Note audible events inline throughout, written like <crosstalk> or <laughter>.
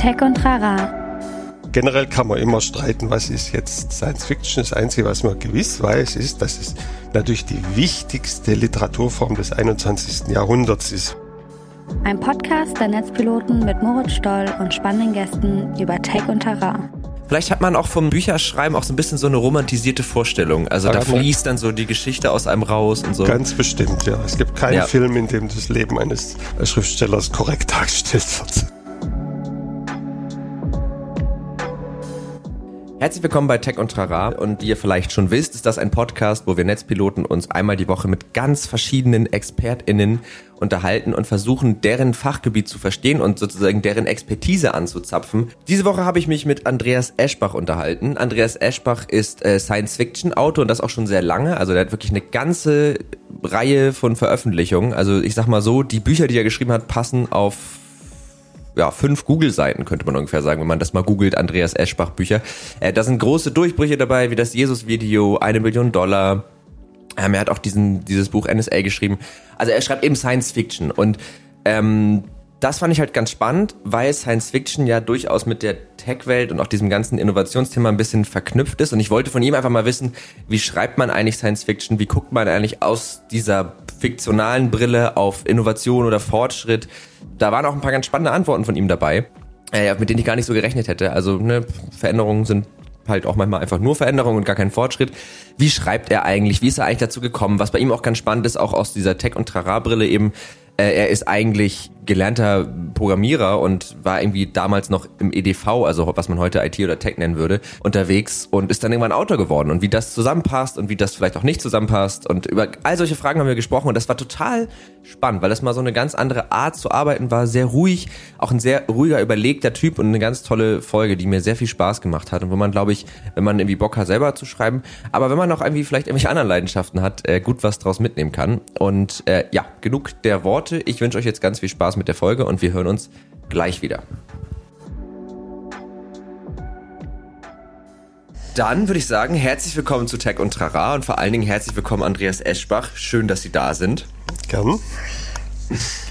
Tech und Rara. Generell kann man immer streiten, was ist jetzt Science Fiction. Das Einzige, was man gewiss weiß, ist, dass es natürlich die wichtigste Literaturform des 21. Jahrhunderts ist. Ein Podcast der Netzpiloten mit Moritz Stoll und spannenden Gästen über Tech und Terrain. Vielleicht hat man auch vom Bücherschreiben auch so ein bisschen so eine romantisierte Vorstellung. Also da, da fließt dann so die Geschichte aus einem raus und so. Ganz bestimmt, ja. Es gibt keinen ja. Film, in dem das Leben eines Schriftstellers korrekt dargestellt wird. Herzlich willkommen bei Tech und Trara. Und wie ihr vielleicht schon wisst, ist das ein Podcast, wo wir Netzpiloten uns einmal die Woche mit ganz verschiedenen ExpertInnen unterhalten und versuchen, deren Fachgebiet zu verstehen und sozusagen deren Expertise anzuzapfen. Diese Woche habe ich mich mit Andreas Eschbach unterhalten. Andreas Eschbach ist äh, Science-Fiction-Autor und das auch schon sehr lange. Also der hat wirklich eine ganze Reihe von Veröffentlichungen. Also ich sag mal so, die Bücher, die er geschrieben hat, passen auf ja, fünf Google-Seiten, könnte man ungefähr sagen, wenn man das mal googelt, Andreas Eschbach Bücher. Äh, da sind große Durchbrüche dabei, wie das Jesus-Video, eine Million Dollar. Ähm, er hat auch diesen, dieses Buch NSA geschrieben. Also er schreibt eben Science Fiction und ähm, das fand ich halt ganz spannend, weil Science Fiction ja durchaus mit der Tech-Welt und auch diesem ganzen Innovationsthema ein bisschen verknüpft ist. Und ich wollte von ihm einfach mal wissen, wie schreibt man eigentlich Science Fiction? Wie guckt man eigentlich aus dieser fiktionalen Brille auf Innovation oder Fortschritt? Da waren auch ein paar ganz spannende Antworten von ihm dabei, äh, mit denen ich gar nicht so gerechnet hätte. Also ne, Veränderungen sind halt auch manchmal einfach nur Veränderung und gar kein Fortschritt. Wie schreibt er eigentlich? Wie ist er eigentlich dazu gekommen? Was bei ihm auch ganz spannend ist, auch aus dieser Tech- und Trara-Brille eben, äh, er ist eigentlich gelernter Programmierer und war irgendwie damals noch im EDV, also was man heute IT oder Tech nennen würde, unterwegs und ist dann irgendwann Autor geworden. Und wie das zusammenpasst und wie das vielleicht auch nicht zusammenpasst. Und über all solche Fragen haben wir gesprochen und das war total spannend, weil das mal so eine ganz andere Art zu arbeiten war, sehr ruhig, auch ein sehr ruhiger, überlegter Typ und eine ganz tolle Folge, die mir sehr viel Spaß gemacht hat und wo man, glaube ich, wenn man irgendwie Bock hat, selber zu schreiben, aber wenn man auch irgendwie vielleicht irgendwelche anderen Leidenschaften hat, äh, gut was draus mitnehmen kann. Und äh, ja, genug der Worte. Ich wünsche euch jetzt ganz viel Spaß mit der Folge und wir hören uns gleich wieder. Dann würde ich sagen, herzlich willkommen zu Tech und Trara und vor allen Dingen herzlich willkommen Andreas Eschbach. Schön, dass Sie da sind. Gern.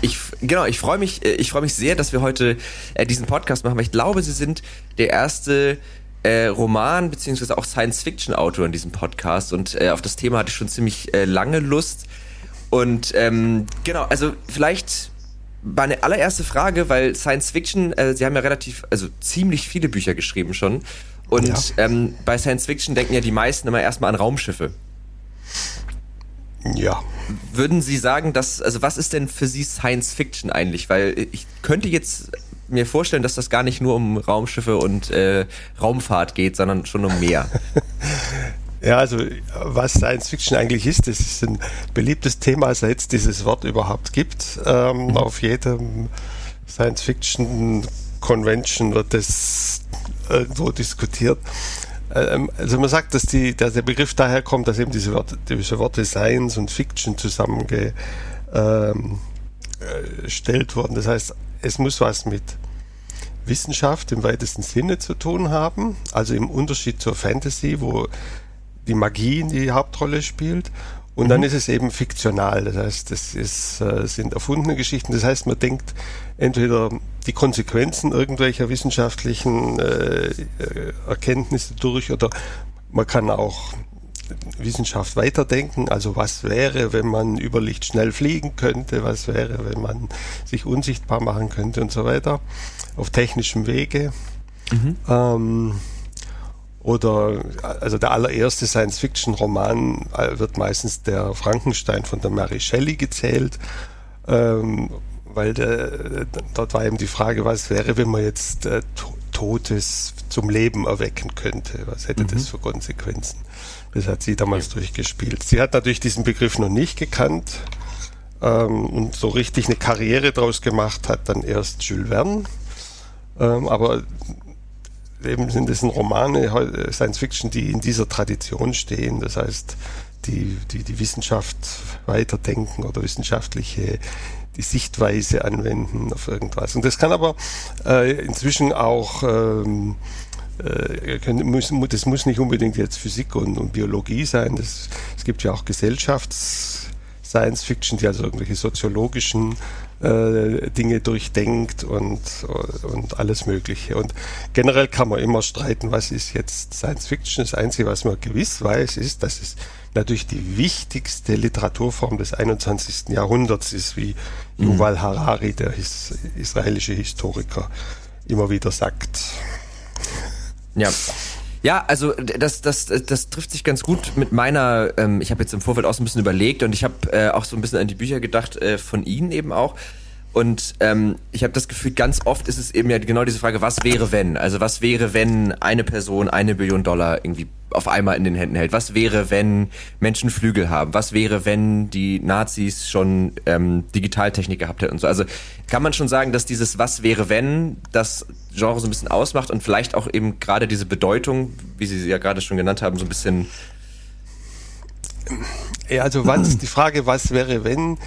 Ich, genau, ich freue mich, äh, ich freue mich sehr, dass wir heute äh, diesen Podcast machen, weil ich glaube, Sie sind der erste äh, Roman beziehungsweise auch Science-Fiction-Autor in diesem Podcast und äh, auf das Thema hatte ich schon ziemlich äh, lange Lust. Und ähm, genau, also vielleicht meine allererste Frage, weil Science Fiction, äh, Sie haben ja relativ, also ziemlich viele Bücher geschrieben schon. Und ja. ähm, bei Science Fiction denken ja die meisten immer erstmal an Raumschiffe. Ja. Würden Sie sagen, dass, also was ist denn für Sie Science Fiction eigentlich? Weil ich könnte jetzt mir vorstellen, dass das gar nicht nur um Raumschiffe und äh, Raumfahrt geht, sondern schon um mehr. <laughs> Ja, also was Science Fiction eigentlich ist, das ist ein beliebtes Thema, seit es dieses Wort überhaupt gibt. Ähm, mhm. Auf jedem Science Fiction Convention wird das irgendwo diskutiert. Ähm, also man sagt, dass, die, dass der Begriff daher kommt, dass eben diese Worte, diese Worte Science und Fiction zusammengestellt ähm, äh, wurden. Das heißt, es muss was mit Wissenschaft im weitesten Sinne zu tun haben, also im Unterschied zur Fantasy, wo die Magie in die Hauptrolle spielt. Und mhm. dann ist es eben fiktional. Das heißt, das ist, äh, sind erfundene Geschichten. Das heißt, man denkt entweder die Konsequenzen irgendwelcher wissenschaftlichen äh, äh Erkenntnisse durch oder man kann auch Wissenschaft weiterdenken. Also was wäre, wenn man über Licht schnell fliegen könnte? Was wäre, wenn man sich unsichtbar machen könnte und so weiter? Auf technischem Wege. Mhm. Ähm, oder also der allererste Science-Fiction-Roman äh, wird meistens der Frankenstein von der Mary Shelley gezählt, ähm, weil der, dort war eben die Frage, was wäre, wenn man jetzt äh, Totes zum Leben erwecken könnte? Was hätte mhm. das für Konsequenzen? Das hat sie damals ja. durchgespielt. Sie hat natürlich diesen Begriff noch nicht gekannt ähm, und so richtig eine Karriere draus gemacht hat dann erst Jules Verne. Ähm, aber eben sind es Romane, äh, Science Fiction, die in dieser Tradition stehen. Das heißt, die, die, die Wissenschaft weiterdenken oder wissenschaftliche die Sichtweise anwenden auf irgendwas. Und das kann aber äh, inzwischen auch ähm, äh, können, muss, das muss nicht unbedingt jetzt Physik und, und Biologie sein. Das, es gibt ja auch Gesellschafts-Science Fiction, die also irgendwelche soziologischen äh, Dinge durchdenkt und, und alles Mögliche. Und generell kann man immer streiten, was ist jetzt Science Fiction. Das Einzige, was man gewiss weiß, ist, dass es natürlich die wichtigste Literaturform des 21. Jahrhunderts ist, wie mhm. Yuval Harari, der his israelische Historiker, immer wieder sagt. Ja. Ja, also das, das, das trifft sich ganz gut mit meiner, ähm, ich habe jetzt im Vorfeld auch so ein bisschen überlegt und ich habe äh, auch so ein bisschen an die Bücher gedacht, äh, von Ihnen eben auch. Und ähm, ich habe das Gefühl, ganz oft ist es eben ja genau diese Frage, was wäre wenn? Also was wäre, wenn eine Person eine Billion Dollar irgendwie auf einmal in den Händen hält? Was wäre, wenn Menschen Flügel haben? Was wäre, wenn die Nazis schon ähm, Digitaltechnik gehabt hätten und so? Also kann man schon sagen, dass dieses Was wäre, wenn das Genre so ein bisschen ausmacht und vielleicht auch eben gerade diese Bedeutung, wie Sie sie ja gerade schon genannt haben, so ein bisschen. Ja, also was, die Frage, was wäre, wenn,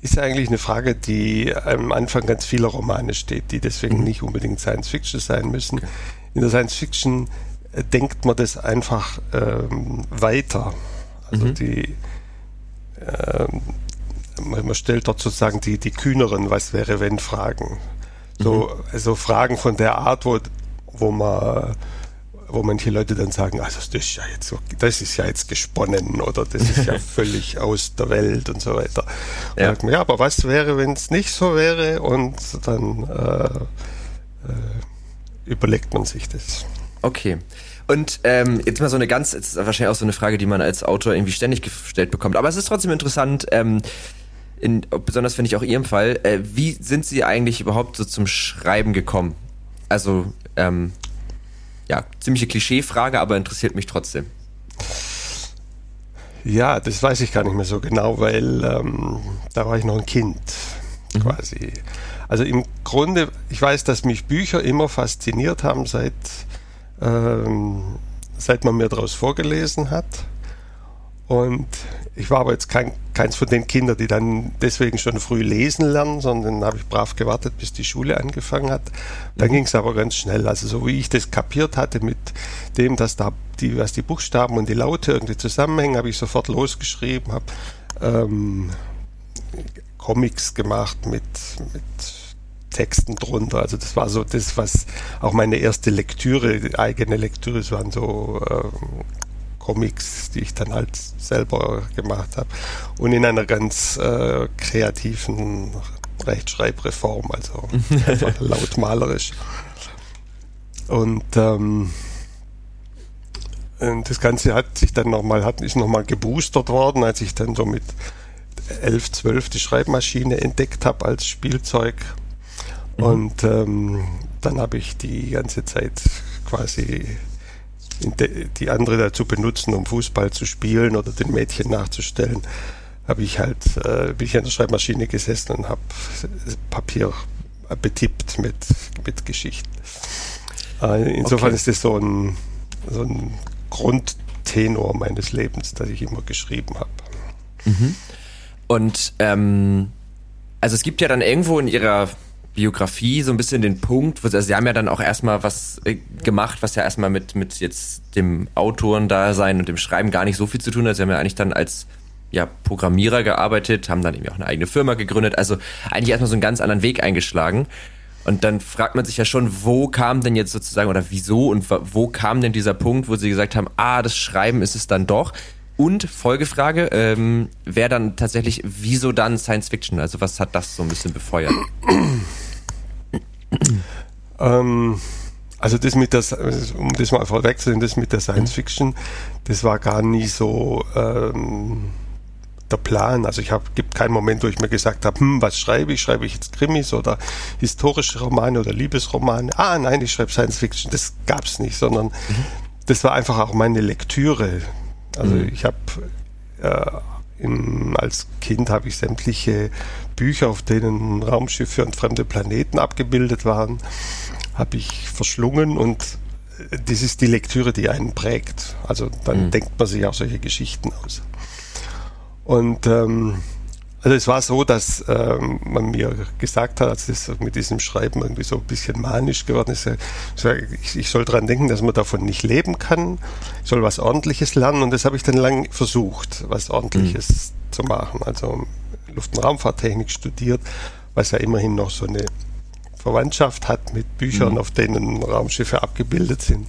ist eigentlich eine Frage, die am Anfang ganz vieler Romane steht, die deswegen mhm. nicht unbedingt Science Fiction sein müssen. In der Science Fiction denkt man das einfach ähm, weiter. Also mhm. die ähm, man, stellt dort sozusagen die, die kühneren Was wäre wenn Fragen. So, mhm. also Fragen von der Art, wo, wo man wo manche Leute dann sagen, also das ist ja jetzt so, das ist ja jetzt gesponnen oder das ist ja <laughs> völlig aus der Welt und so weiter. Und ja. Man, ja, aber was wäre, wenn es nicht so wäre? Und dann äh, äh, überlegt man sich das. Okay. Und ähm, jetzt mal so eine ganz, jetzt ist wahrscheinlich auch so eine Frage, die man als Autor irgendwie ständig gestellt bekommt. Aber es ist trotzdem interessant, ähm, in, besonders finde ich auch Ihrem Fall, äh, wie sind Sie eigentlich überhaupt so zum Schreiben gekommen? Also ähm, ja, ziemliche Klischeefrage, aber interessiert mich trotzdem. Ja, das weiß ich gar nicht mehr so genau, weil ähm, da war ich noch ein Kind mhm. quasi. Also im Grunde, ich weiß, dass mich Bücher immer fasziniert haben, seit, ähm, seit man mir daraus vorgelesen hat. Und ich war aber jetzt kein, keins von den Kindern, die dann deswegen schon früh lesen lernen, sondern habe ich brav gewartet, bis die Schule angefangen hat. Dann mhm. ging es aber ganz schnell. Also so wie ich das kapiert hatte mit dem, dass da die, was die Buchstaben und die Laute irgendwie zusammenhängen, habe ich sofort losgeschrieben, habe ähm, Comics gemacht mit, mit Texten drunter. Also das war so das, was auch meine erste Lektüre, eigene Lektüre, es waren so ähm, Comics, die ich dann halt selber gemacht habe. Und in einer ganz äh, kreativen Rechtschreibreform, also einfach <laughs> lautmalerisch. Und ähm, das Ganze hat sich dann nochmal, hat ist nochmal geboostert worden, als ich dann so mit 11, 12 die Schreibmaschine entdeckt habe als Spielzeug. Mhm. Und ähm, dann habe ich die ganze Zeit quasi die andere dazu benutzen, um Fußball zu spielen oder den Mädchen nachzustellen, habe ich halt, äh, bin ich an der Schreibmaschine gesessen und habe Papier betippt mit, mit Geschichten. Äh, insofern okay. ist das so ein, so ein Grundtenor meines Lebens, dass ich immer geschrieben habe. Mhm. Und ähm, also es gibt ja dann irgendwo in ihrer Biografie so ein bisschen den Punkt, wo also sie haben ja dann auch erstmal was äh, gemacht, was ja erstmal mit, mit jetzt dem Autorendasein und dem Schreiben gar nicht so viel zu tun hat. Sie haben ja eigentlich dann als ja, Programmierer gearbeitet, haben dann eben auch eine eigene Firma gegründet, also eigentlich erstmal so einen ganz anderen Weg eingeschlagen. Und dann fragt man sich ja schon, wo kam denn jetzt sozusagen oder wieso und wo kam denn dieser Punkt, wo sie gesagt haben, ah, das Schreiben ist es dann doch. Und Folgefrage, ähm, wäre dann tatsächlich, wieso dann Science Fiction? Also was hat das so ein bisschen befeuert? ähm, also das mit der, um das mal vorwegzunehmen, das mit der Science. Fiction, das war gar nie so ähm, der Plan. Also ich habe gibt keinen Moment, wo ich mir gesagt habe, hm, was schreibe ich? Schreibe ich jetzt Krimis oder historische Romane oder Liebesromane? Ah, nein, ich schreibe Science Fiction. Das gab es nicht, sondern mhm. das war einfach auch meine Lektüre. Also mhm. ich habe äh, als Kind habe ich sämtliche Bücher, auf denen Raumschiffe und fremde Planeten abgebildet waren, habe ich verschlungen und äh, das ist die Lektüre, die einen prägt. Also dann mhm. denkt man sich auch solche Geschichten aus. Und ähm, also es war so, dass ähm, man mir gesagt hat, als das mit diesem Schreiben irgendwie so ein bisschen manisch geworden ist, ich, ich soll daran denken, dass man davon nicht leben kann, ich soll was Ordentliches lernen und das habe ich dann lang versucht, was Ordentliches mhm. zu machen. Also Luft- und Raumfahrttechnik studiert, was ja immerhin noch so eine Verwandtschaft hat mit Büchern, mhm. auf denen Raumschiffe abgebildet sind.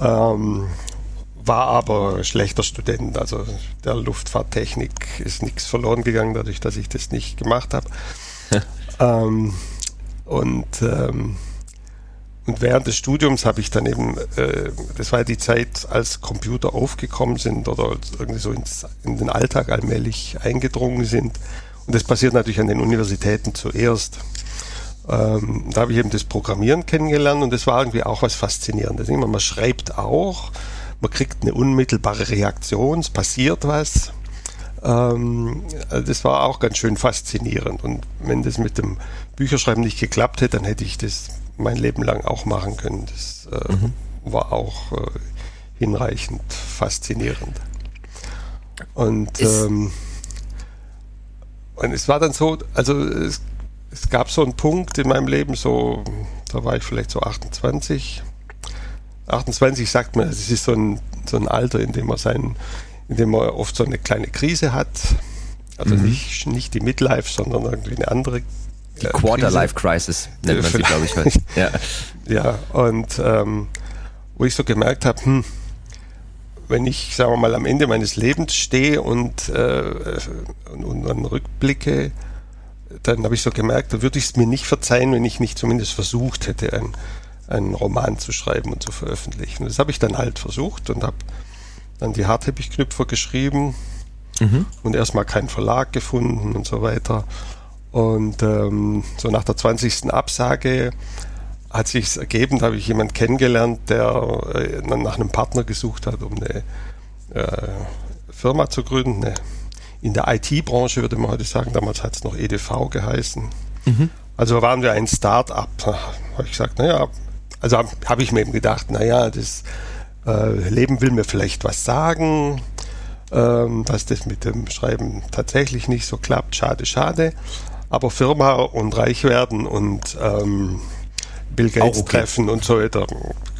Ähm, war aber schlechter Student, also der Luftfahrttechnik ist nichts verloren gegangen, dadurch, dass ich das nicht gemacht habe. <laughs> ähm, und, ähm, und während des Studiums habe ich dann eben, äh, das war die Zeit, als Computer aufgekommen sind oder irgendwie so ins, in den Alltag allmählich eingedrungen sind. Und das passiert natürlich an den Universitäten zuerst. Ähm, da habe ich eben das Programmieren kennengelernt und das war irgendwie auch was Faszinierendes. Man schreibt auch, man kriegt eine unmittelbare Reaktion, es passiert was. Ähm, das war auch ganz schön faszinierend. Und wenn das mit dem Bücherschreiben nicht geklappt hätte, dann hätte ich das mein Leben lang auch machen können. Das äh, mhm. war auch äh, hinreichend faszinierend. Und, ähm, und es war dann so, also es, es gab so einen Punkt in meinem Leben, so, da war ich vielleicht so 28, 28 sagt man, es ist so ein, so ein Alter, in dem man sein, in dem man oft so eine kleine Krise hat. Also mhm. nicht, nicht die Midlife, sondern irgendwie eine andere. Die äh, Quarter-Life-Crisis nennt man sie, glaube ich, heute. <laughs> Ja, ja und ähm, wo ich so gemerkt habe, hm, wenn ich, sagen wir mal, am Ende meines Lebens stehe und, äh, und, und dann rückblicke, dann habe ich so gemerkt, da würde ich es mir nicht verzeihen, wenn ich nicht zumindest versucht hätte, ein, einen Roman zu schreiben und zu veröffentlichen. Das habe ich dann halt versucht und habe dann die Harteppichknüpfer geschrieben mhm. und erstmal keinen Verlag gefunden und so weiter. Und ähm, so nach der 20. Absage hat sich ergeben, da habe ich jemanden kennengelernt, der äh, nach einem Partner gesucht hat, um eine äh, Firma zu gründen. Eine, in der IT-Branche würde man heute sagen, damals hat es noch EDV geheißen. Mhm. Also waren wir ein Start-up. Habe ich gesagt, naja, also habe hab ich mir eben gedacht, naja, das äh, Leben will mir vielleicht was sagen, ähm, dass das mit dem Schreiben tatsächlich nicht so klappt. Schade, schade. Aber Firma und reich werden und ähm, Bill Gates okay. treffen und so weiter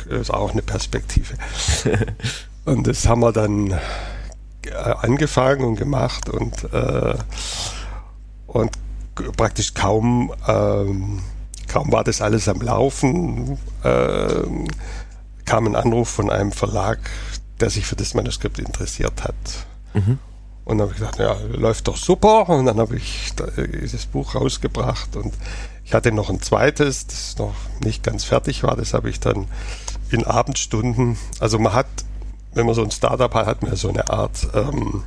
ist auch eine Perspektive. <laughs> und das haben wir dann äh, angefangen und gemacht und, äh, und praktisch kaum ähm, Kaum war das alles am Laufen, äh, kam ein Anruf von einem Verlag, der sich für das Manuskript interessiert hat. Mhm. Und dann habe ich gesagt, ja, läuft doch super. Und dann habe ich dieses Buch rausgebracht und ich hatte noch ein zweites, das noch nicht ganz fertig war. Das habe ich dann in Abendstunden, also man hat, wenn man so ein Startup hat, hat man so eine Art ähm,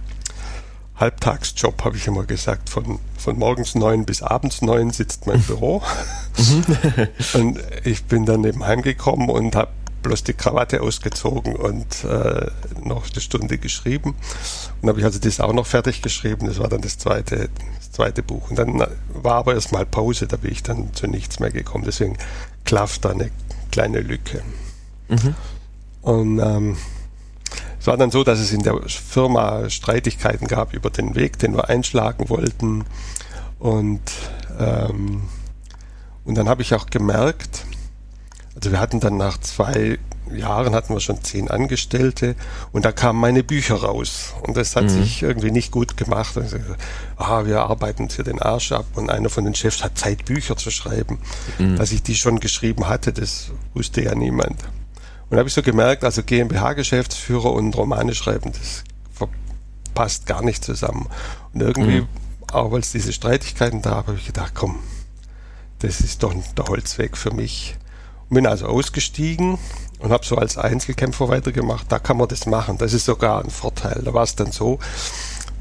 Halbtagsjob, habe ich immer gesagt. Von, von morgens neun bis abends neun sitzt mein Büro. <laughs> Mhm. und ich bin dann eben heimgekommen und habe bloß die Krawatte ausgezogen und äh, noch eine Stunde geschrieben. Und habe ich also das auch noch fertig geschrieben. Das war dann das zweite, das zweite Buch. Und dann war aber erstmal Pause, da bin ich dann zu nichts mehr gekommen. Deswegen klafft da eine kleine Lücke. Mhm. Und ähm, es war dann so, dass es in der Firma Streitigkeiten gab über den Weg, den wir einschlagen wollten. Und, ähm, und dann habe ich auch gemerkt, also wir hatten dann nach zwei Jahren hatten wir schon zehn Angestellte und da kamen meine Bücher raus und das hat mhm. sich irgendwie nicht gut gemacht. Also, ah, wir arbeiten uns hier den Arsch ab und einer von den Chefs hat Zeit, Bücher zu schreiben. Mhm. Dass ich die schon geschrieben hatte, das wusste ja niemand. Und da habe ich so gemerkt, also GmbH-Geschäftsführer und Romane schreiben, das passt gar nicht zusammen. Und irgendwie, mhm. auch weil es diese Streitigkeiten da habe ich gedacht, komm, das ist doch der Holzweg für mich. Und bin also ausgestiegen und habe so als Einzelkämpfer weitergemacht. Da kann man das machen. Das ist sogar ein Vorteil. Da war es dann so,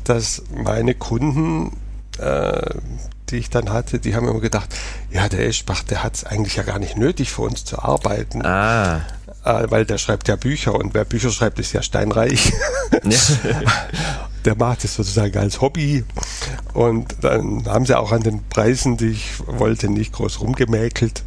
dass meine Kunden, äh, die ich dann hatte, die haben immer gedacht, ja, der Eschbach, der hat es eigentlich ja gar nicht nötig für uns zu arbeiten. Ah weil der schreibt ja Bücher und wer Bücher schreibt, ist ja steinreich. Ja. <laughs> der macht es sozusagen als Hobby und dann haben sie auch an den Preisen, die ich wollte, nicht groß rumgemäkelt.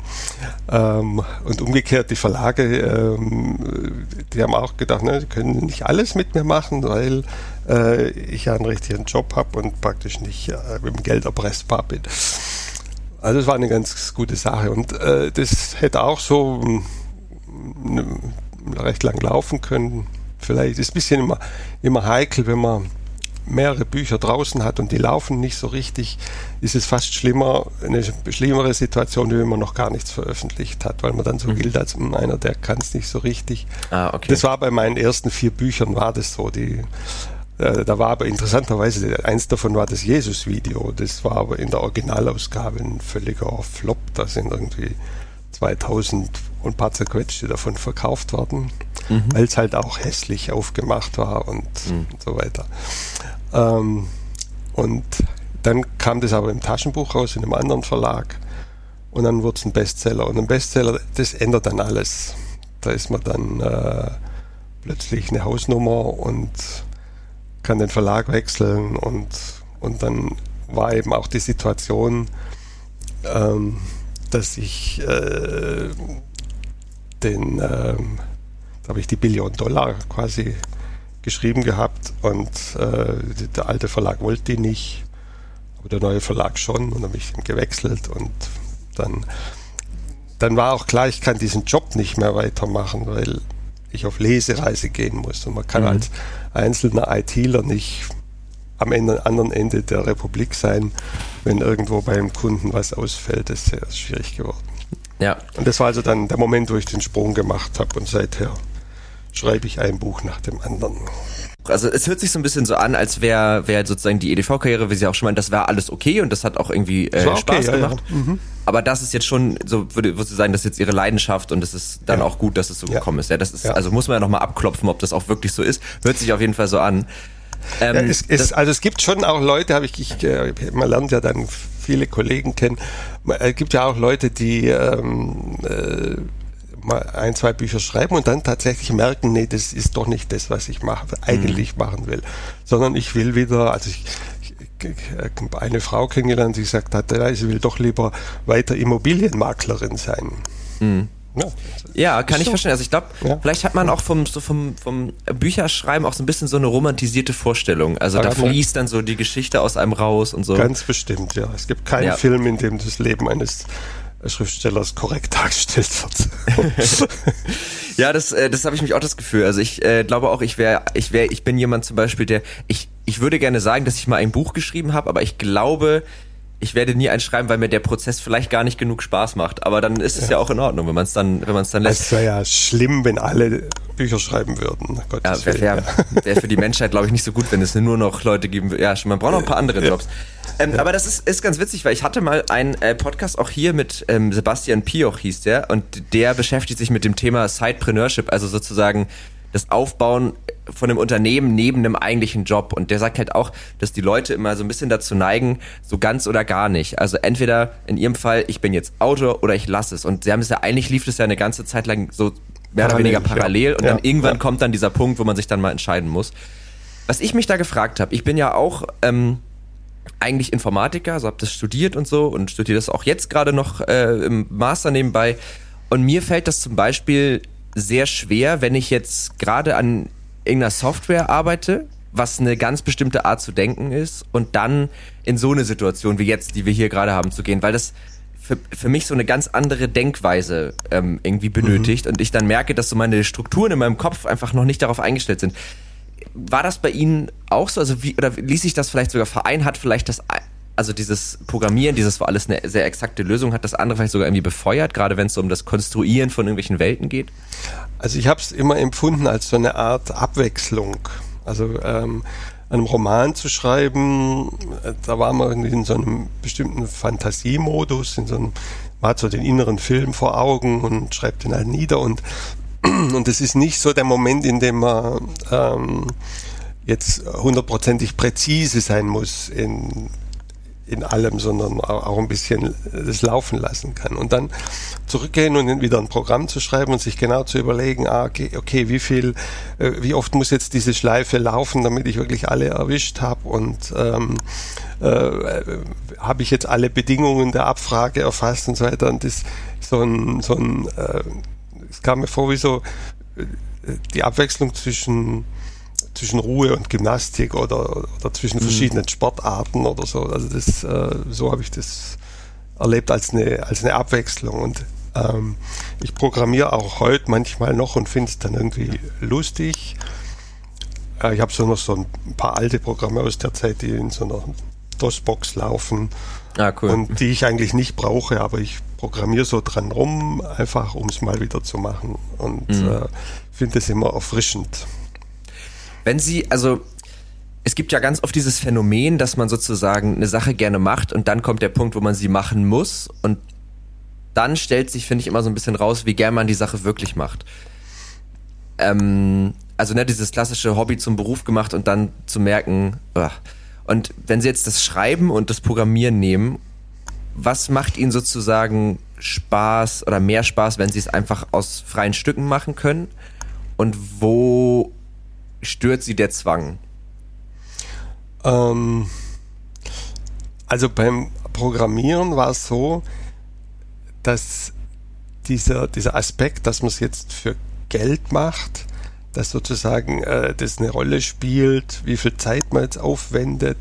Ähm, und umgekehrt die Verlage, ähm, die haben auch gedacht, ne, die können nicht alles mit mir machen, weil äh, ich ja einen richtigen Job habe und praktisch nicht äh, mit dem Geld erpressbar bin. Also es war eine ganz gute Sache und äh, das hätte auch so recht lang laufen können. Vielleicht ist ein bisschen immer, immer heikel, wenn man mehrere Bücher draußen hat und die laufen nicht so richtig, ist es fast schlimmer, eine schlimmere Situation, wie wenn man noch gar nichts veröffentlicht hat, weil man dann so mhm. gilt als einer, der kann es nicht so richtig. Ah, okay. Das war bei meinen ersten vier Büchern war das so. Die, äh, da war aber interessanterweise, eins davon war das Jesus-Video, das war aber in der Originalausgabe ein völliger Flop, da sind irgendwie 2000 und ein paar zerquetschte davon verkauft worden, mhm. weil es halt auch hässlich aufgemacht war und, mhm. und so weiter. Ähm, und dann kam das aber im Taschenbuch raus, in einem anderen Verlag. Und dann wurde es ein Bestseller. Und ein Bestseller, das ändert dann alles. Da ist man dann äh, plötzlich eine Hausnummer und kann den Verlag wechseln. Und, und dann war eben auch die Situation, ähm, dass ich äh, den, ähm, da habe ich die Billion Dollar quasi geschrieben gehabt und äh, der alte Verlag wollte die nicht, aber der neue Verlag schon und dann habe ich gewechselt und dann, dann war auch klar, ich kann diesen Job nicht mehr weitermachen, weil ich auf Lesereise gehen muss und man kann mhm. als einzelner ITler nicht am Ende, anderen Ende der Republik sein, wenn irgendwo beim Kunden was ausfällt, ist sehr schwierig geworden. Ja. Und das war also dann der Moment, wo ich den Sprung gemacht habe und seither schreibe ich ein Buch nach dem anderen. Also es hört sich so ein bisschen so an, als wäre wär sozusagen die EDV-Karriere, wie Sie auch schon meinen, das war alles okay und das hat auch irgendwie äh, okay, Spaß gemacht. Ja, ja. Mhm. Aber das ist jetzt schon, so würde, würde sagen, das ist jetzt Ihre Leidenschaft und es ist dann ja. auch gut, dass es so gekommen ist. Ja, das ist, also muss man ja nochmal abklopfen, ob das auch wirklich so ist. Hört sich auf jeden Fall so an. Ähm, es, es, also es gibt schon auch Leute, habe ich, ich, äh, man lernt ja dann viele Kollegen kennen. Es gibt ja auch Leute, die ähm, äh, mal ein, zwei Bücher schreiben und dann tatsächlich merken, nee, das ist doch nicht das, was ich mache, eigentlich mhm. machen will. Sondern ich will wieder, also ich, ich, ich eine Frau kennengelernt, die gesagt hat, ja, sie will doch lieber weiter Immobilienmaklerin sein. Mhm. Ja, ja, kann ich so. verstehen. Also ich glaube, ja. vielleicht hat man auch vom, so vom, vom Bücherschreiben auch so ein bisschen so eine romantisierte Vorstellung. Also da fließt dann so die Geschichte aus einem raus und so. Ganz bestimmt, ja. Es gibt keinen ja. Film, in dem das Leben eines Schriftstellers korrekt dargestellt wird. <laughs> ja, das, äh, das habe ich mich auch das Gefühl. Also ich äh, glaube auch, ich wäre, ich wäre, ich bin jemand zum Beispiel, der, ich, ich würde gerne sagen, dass ich mal ein Buch geschrieben habe, aber ich glaube, ich werde nie eins schreiben, weil mir der Prozess vielleicht gar nicht genug Spaß macht. Aber dann ist es ja, ja auch in Ordnung, wenn man es dann, wenn man es dann lässt. Es wäre ja schlimm, wenn alle Bücher schreiben würden. Gottes ja, wäre wär, <laughs> wär für die Menschheit, glaube ich, nicht so gut, wenn es nur noch Leute geben würde. Ja, man braucht noch ein paar andere Jobs. Ähm. Aber das ist, ist ganz witzig, weil ich hatte mal einen äh, Podcast auch hier mit ähm, Sebastian Pioch hieß der und der beschäftigt sich mit dem Thema Sidepreneurship, also sozusagen das Aufbauen von einem Unternehmen neben einem eigentlichen Job. Und der sagt halt auch, dass die Leute immer so ein bisschen dazu neigen, so ganz oder gar nicht. Also entweder in ihrem Fall, ich bin jetzt Autor oder ich lasse es. Und sie haben es ja, eigentlich lief das ja eine ganze Zeit lang so mehr parallel, oder weniger parallel. Ja. Und dann ja, irgendwann ja. kommt dann dieser Punkt, wo man sich dann mal entscheiden muss. Was ich mich da gefragt habe, ich bin ja auch ähm, eigentlich Informatiker, so habe das studiert und so und studiere das auch jetzt gerade noch äh, im Master nebenbei. Und mir fällt das zum Beispiel sehr schwer, wenn ich jetzt gerade an irgendeiner Software arbeite, was eine ganz bestimmte Art zu denken ist und dann in so eine Situation wie jetzt, die wir hier gerade haben, zu gehen, weil das für, für mich so eine ganz andere Denkweise ähm, irgendwie benötigt mhm. und ich dann merke, dass so meine Strukturen in meinem Kopf einfach noch nicht darauf eingestellt sind. War das bei Ihnen auch so? Also wie, oder ließ sich das vielleicht sogar vereinen? Hat vielleicht das also dieses Programmieren, dieses war alles eine sehr exakte Lösung, hat das andere vielleicht sogar irgendwie befeuert, gerade wenn es so um das Konstruieren von irgendwelchen Welten geht? Also ich habe es immer empfunden als so eine Art Abwechslung. Also ähm, einen Roman zu schreiben, äh, da war man irgendwie in so einem bestimmten Fantasiemodus, in so einem, man hat so den inneren Film vor Augen und schreibt den halt nieder und <clears throat> und es ist nicht so der Moment, in dem man ähm, jetzt hundertprozentig präzise sein muss in in allem, sondern auch ein bisschen das laufen lassen kann. Und dann zurückgehen und wieder ein Programm zu schreiben und sich genau zu überlegen, ah, okay, okay wie viel, äh, wie oft muss jetzt diese Schleife laufen, damit ich wirklich alle erwischt habe und ähm, äh, habe ich jetzt alle Bedingungen der Abfrage erfasst und so weiter. Und das so ein, so ein äh, es kam mir vor wie so äh, die Abwechslung zwischen zwischen Ruhe und Gymnastik oder, oder zwischen mhm. verschiedenen Sportarten oder so. Also das, äh, so habe ich das erlebt als eine, als eine Abwechslung. Und ähm, ich programmiere auch heute manchmal noch und finde es dann irgendwie lustig. Äh, ich habe so noch so ein paar alte Programme aus der Zeit, die in so einer DOS-Box laufen. Ah, cool. Und die ich eigentlich nicht brauche, aber ich programmiere so dran rum, einfach um es mal wieder zu machen. Und mhm. äh, finde es immer erfrischend. Wenn Sie, also es gibt ja ganz oft dieses Phänomen, dass man sozusagen eine Sache gerne macht und dann kommt der Punkt, wo man sie machen muss und dann stellt sich, finde ich, immer so ein bisschen raus, wie gern man die Sache wirklich macht. Ähm, also ne, dieses klassische Hobby zum Beruf gemacht und dann zu merken, ugh. und wenn Sie jetzt das Schreiben und das Programmieren nehmen, was macht Ihnen sozusagen Spaß oder mehr Spaß, wenn Sie es einfach aus freien Stücken machen können? Und wo stört Sie der Zwang? Ähm, also beim Programmieren war es so, dass dieser, dieser Aspekt, dass man es jetzt für Geld macht, dass sozusagen äh, das eine Rolle spielt, wie viel Zeit man jetzt aufwendet,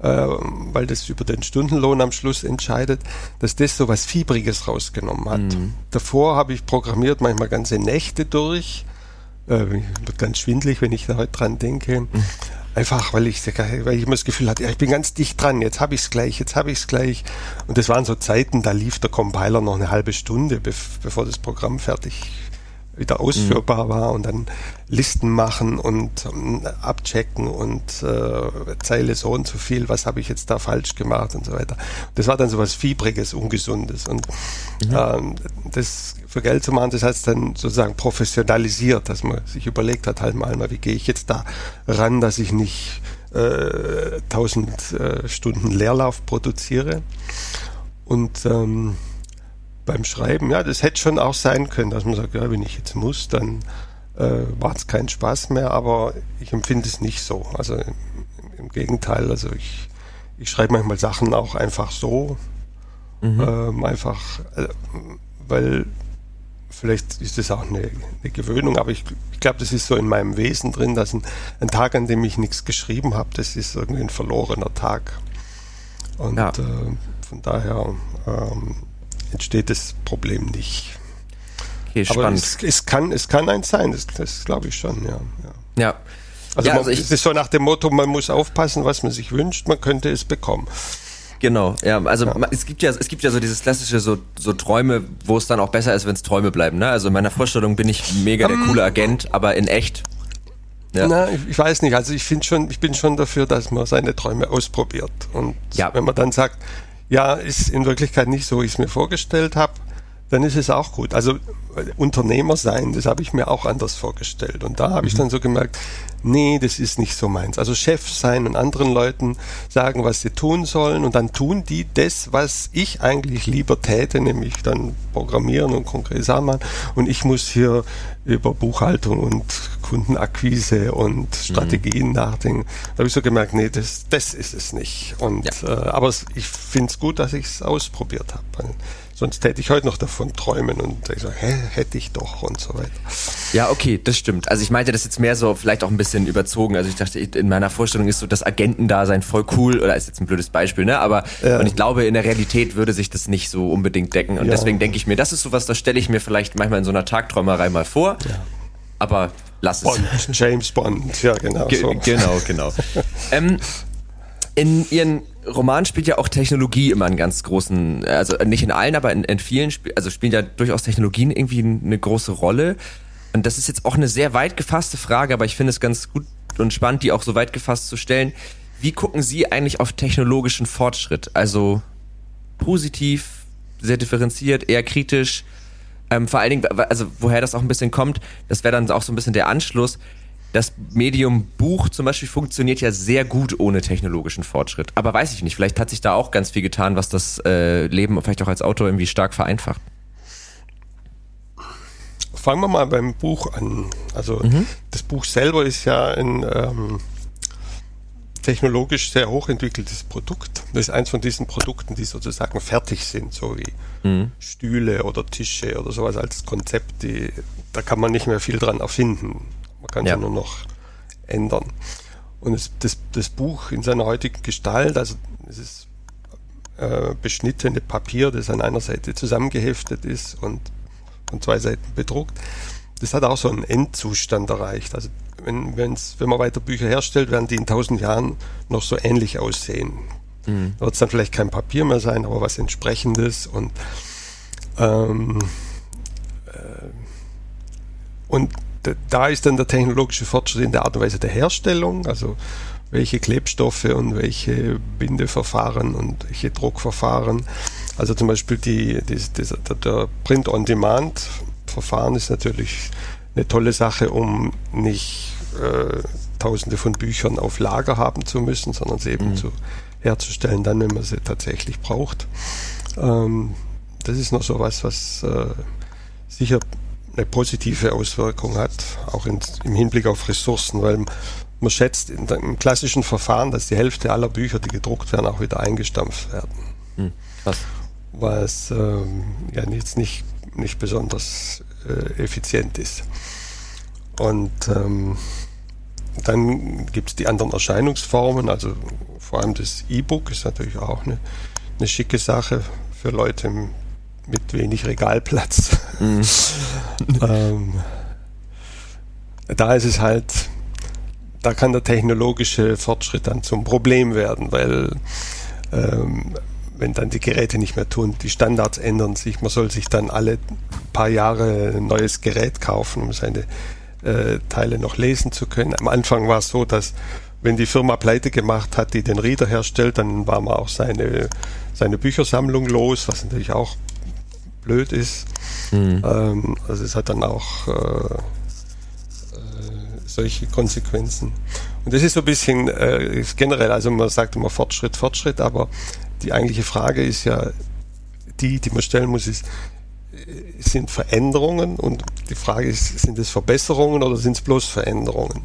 äh, weil das über den Stundenlohn am Schluss entscheidet, dass das so was Fiebriges rausgenommen hat. Mhm. Davor habe ich programmiert manchmal ganze Nächte durch, äh, wird ganz schwindlig, wenn ich da heute dran denke. Mhm. Einfach, weil ich, weil ich immer das Gefühl hatte, ja, ich bin ganz dicht dran, jetzt habe ich es gleich, jetzt habe ich es gleich. Und das waren so Zeiten, da lief der Compiler noch eine halbe Stunde, bevor das Programm fertig wieder ausführbar mhm. war und dann Listen machen und um, ähm, abchecken und äh, Zeile so und so viel, was habe ich jetzt da falsch gemacht und so weiter. Das war dann so was Fiebriges, Ungesundes und mhm. ähm, das für Geld zu machen, das heißt dann sozusagen professionalisiert, dass man sich überlegt hat, halt mal, mal wie gehe ich jetzt da ran, dass ich nicht äh, 1000 äh, Stunden Leerlauf produziere und ähm, beim Schreiben, ja, das hätte schon auch sein können, dass man sagt, ja, wenn ich jetzt muss, dann äh, macht es keinen Spaß mehr, aber ich empfinde es nicht so. Also im, im Gegenteil, also ich, ich schreibe manchmal Sachen auch einfach so, mhm. ähm, einfach, äh, weil vielleicht ist das auch eine, eine Gewöhnung, aber ich, ich glaube, das ist so in meinem Wesen drin, dass ein, ein Tag, an dem ich nichts geschrieben habe, das ist irgendwie ein verlorener Tag. Und ja. äh, von daher ähm, entsteht das Problem nicht. Okay, spannend. Aber es, es, kann, es kann eins sein, das, das glaube ich schon, ja. Ja. ja. Also, ja, man, also ich, es ist so nach dem Motto, man muss aufpassen, was man sich wünscht, man könnte es bekommen. Genau, ja, also ja. es gibt ja, es gibt ja so dieses klassische so, so Träume, wo es dann auch besser ist, wenn es Träume bleiben. Ne? Also in meiner Vorstellung bin ich mega der ähm. coole Agent, aber in echt. Ja. Na, ich, ich weiß nicht. Also ich finde schon, ich bin schon dafür, dass man seine Träume ausprobiert. Und ja. wenn man dann sagt, ja, ist in Wirklichkeit nicht so, wie ich es mir vorgestellt habe, dann ist es auch gut. Also Unternehmer sein, das habe ich mir auch anders vorgestellt. Und da habe ich mhm. dann so gemerkt, nee, das ist nicht so meins. Also Chef sein und anderen Leuten sagen, was sie tun sollen und dann tun die das, was ich eigentlich lieber täte, nämlich dann programmieren und konkret machen. Und ich muss hier über Buchhaltung und Kundenakquise und Strategien mhm. nachdenken. Da habe ich so gemerkt, nee, das, das ist es nicht. Und ja. äh, aber ich finde es gut, dass ich es ausprobiert habe. Sonst hätte ich heute noch davon träumen und ich so, hä, hätte ich doch und so weiter. Ja, okay, das stimmt. Also ich meinte das jetzt mehr so vielleicht auch ein bisschen überzogen. Also ich dachte, in meiner Vorstellung ist so das Agentendasein voll cool oder ist jetzt ein blödes Beispiel, ne? Aber ja. und ich glaube, in der Realität würde sich das nicht so unbedingt decken. Und ja. deswegen denke ich mir, das ist sowas, das stelle ich mir vielleicht manchmal in so einer Tagträumerei mal vor. Ja. Aber lass es. Bond, James Bond, ja genau. Ge so. Genau, genau. <laughs> ähm, in ihren Roman spielt ja auch Technologie immer einen ganz großen, also nicht in allen, aber in, in vielen, also spielen ja durchaus Technologien irgendwie eine große Rolle. Und das ist jetzt auch eine sehr weit gefasste Frage, aber ich finde es ganz gut und spannend, die auch so weit gefasst zu stellen. Wie gucken Sie eigentlich auf technologischen Fortschritt? Also positiv, sehr differenziert, eher kritisch? Ähm, vor allen Dingen, also woher das auch ein bisschen kommt, das wäre dann auch so ein bisschen der Anschluss das Medium Buch zum Beispiel funktioniert ja sehr gut ohne technologischen Fortschritt. Aber weiß ich nicht, vielleicht hat sich da auch ganz viel getan, was das äh, Leben vielleicht auch als Autor irgendwie stark vereinfacht. Fangen wir mal beim Buch an. Also mhm. das Buch selber ist ja ein ähm, technologisch sehr hochentwickeltes Produkt. Das ist eins von diesen Produkten, die sozusagen fertig sind, so wie mhm. Stühle oder Tische oder sowas als Konzept. Die, da kann man nicht mehr viel dran erfinden. Man kann ja. nur noch ändern. Und es, das, das Buch in seiner heutigen Gestalt, also es ist äh, beschnittene Papier, das an einer Seite zusammengeheftet ist und von zwei Seiten bedruckt, das hat auch so einen Endzustand erreicht. Also wenn, wenn's, wenn man weiter Bücher herstellt, werden die in tausend Jahren noch so ähnlich aussehen. Mhm. Da wird es dann vielleicht kein Papier mehr sein, aber was entsprechendes und ähm, äh, und da ist dann der technologische Fortschritt in der Art und Weise der Herstellung, also welche Klebstoffe und welche Bindeverfahren und welche Druckverfahren. Also zum Beispiel die, die, die der Print-on-Demand-Verfahren ist natürlich eine tolle Sache, um nicht äh, tausende von Büchern auf Lager haben zu müssen, sondern sie eben mhm. zu, herzustellen, dann, wenn man sie tatsächlich braucht. Ähm, das ist noch so was, was äh, sicher eine positive Auswirkung hat, auch in, im Hinblick auf Ressourcen, weil man schätzt in, im klassischen Verfahren, dass die Hälfte aller Bücher, die gedruckt werden, auch wieder eingestampft werden. Hm, krass. Was ähm, ja jetzt nicht, nicht besonders äh, effizient ist. Und ähm, dann gibt es die anderen Erscheinungsformen, also vor allem das E-Book ist natürlich auch eine, eine schicke Sache für Leute mit wenig Regalplatz. Mhm. <laughs> ähm, da ist es halt, da kann der technologische Fortschritt dann zum Problem werden, weil ähm, wenn dann die Geräte nicht mehr tun, die Standards ändern sich, man soll sich dann alle paar Jahre ein neues Gerät kaufen, um seine äh, Teile noch lesen zu können. Am Anfang war es so, dass wenn die Firma pleite gemacht hat, die den Reader herstellt, dann war man auch seine, seine Büchersammlung los, was natürlich auch blöd ist. Mhm. Ähm, also es hat dann auch äh, äh, solche Konsequenzen. Und das ist so ein bisschen äh, generell, also man sagt immer Fortschritt, Fortschritt, aber die eigentliche Frage ist ja die, die man stellen muss, ist, sind Veränderungen und die Frage ist, sind es Verbesserungen oder sind es bloß Veränderungen?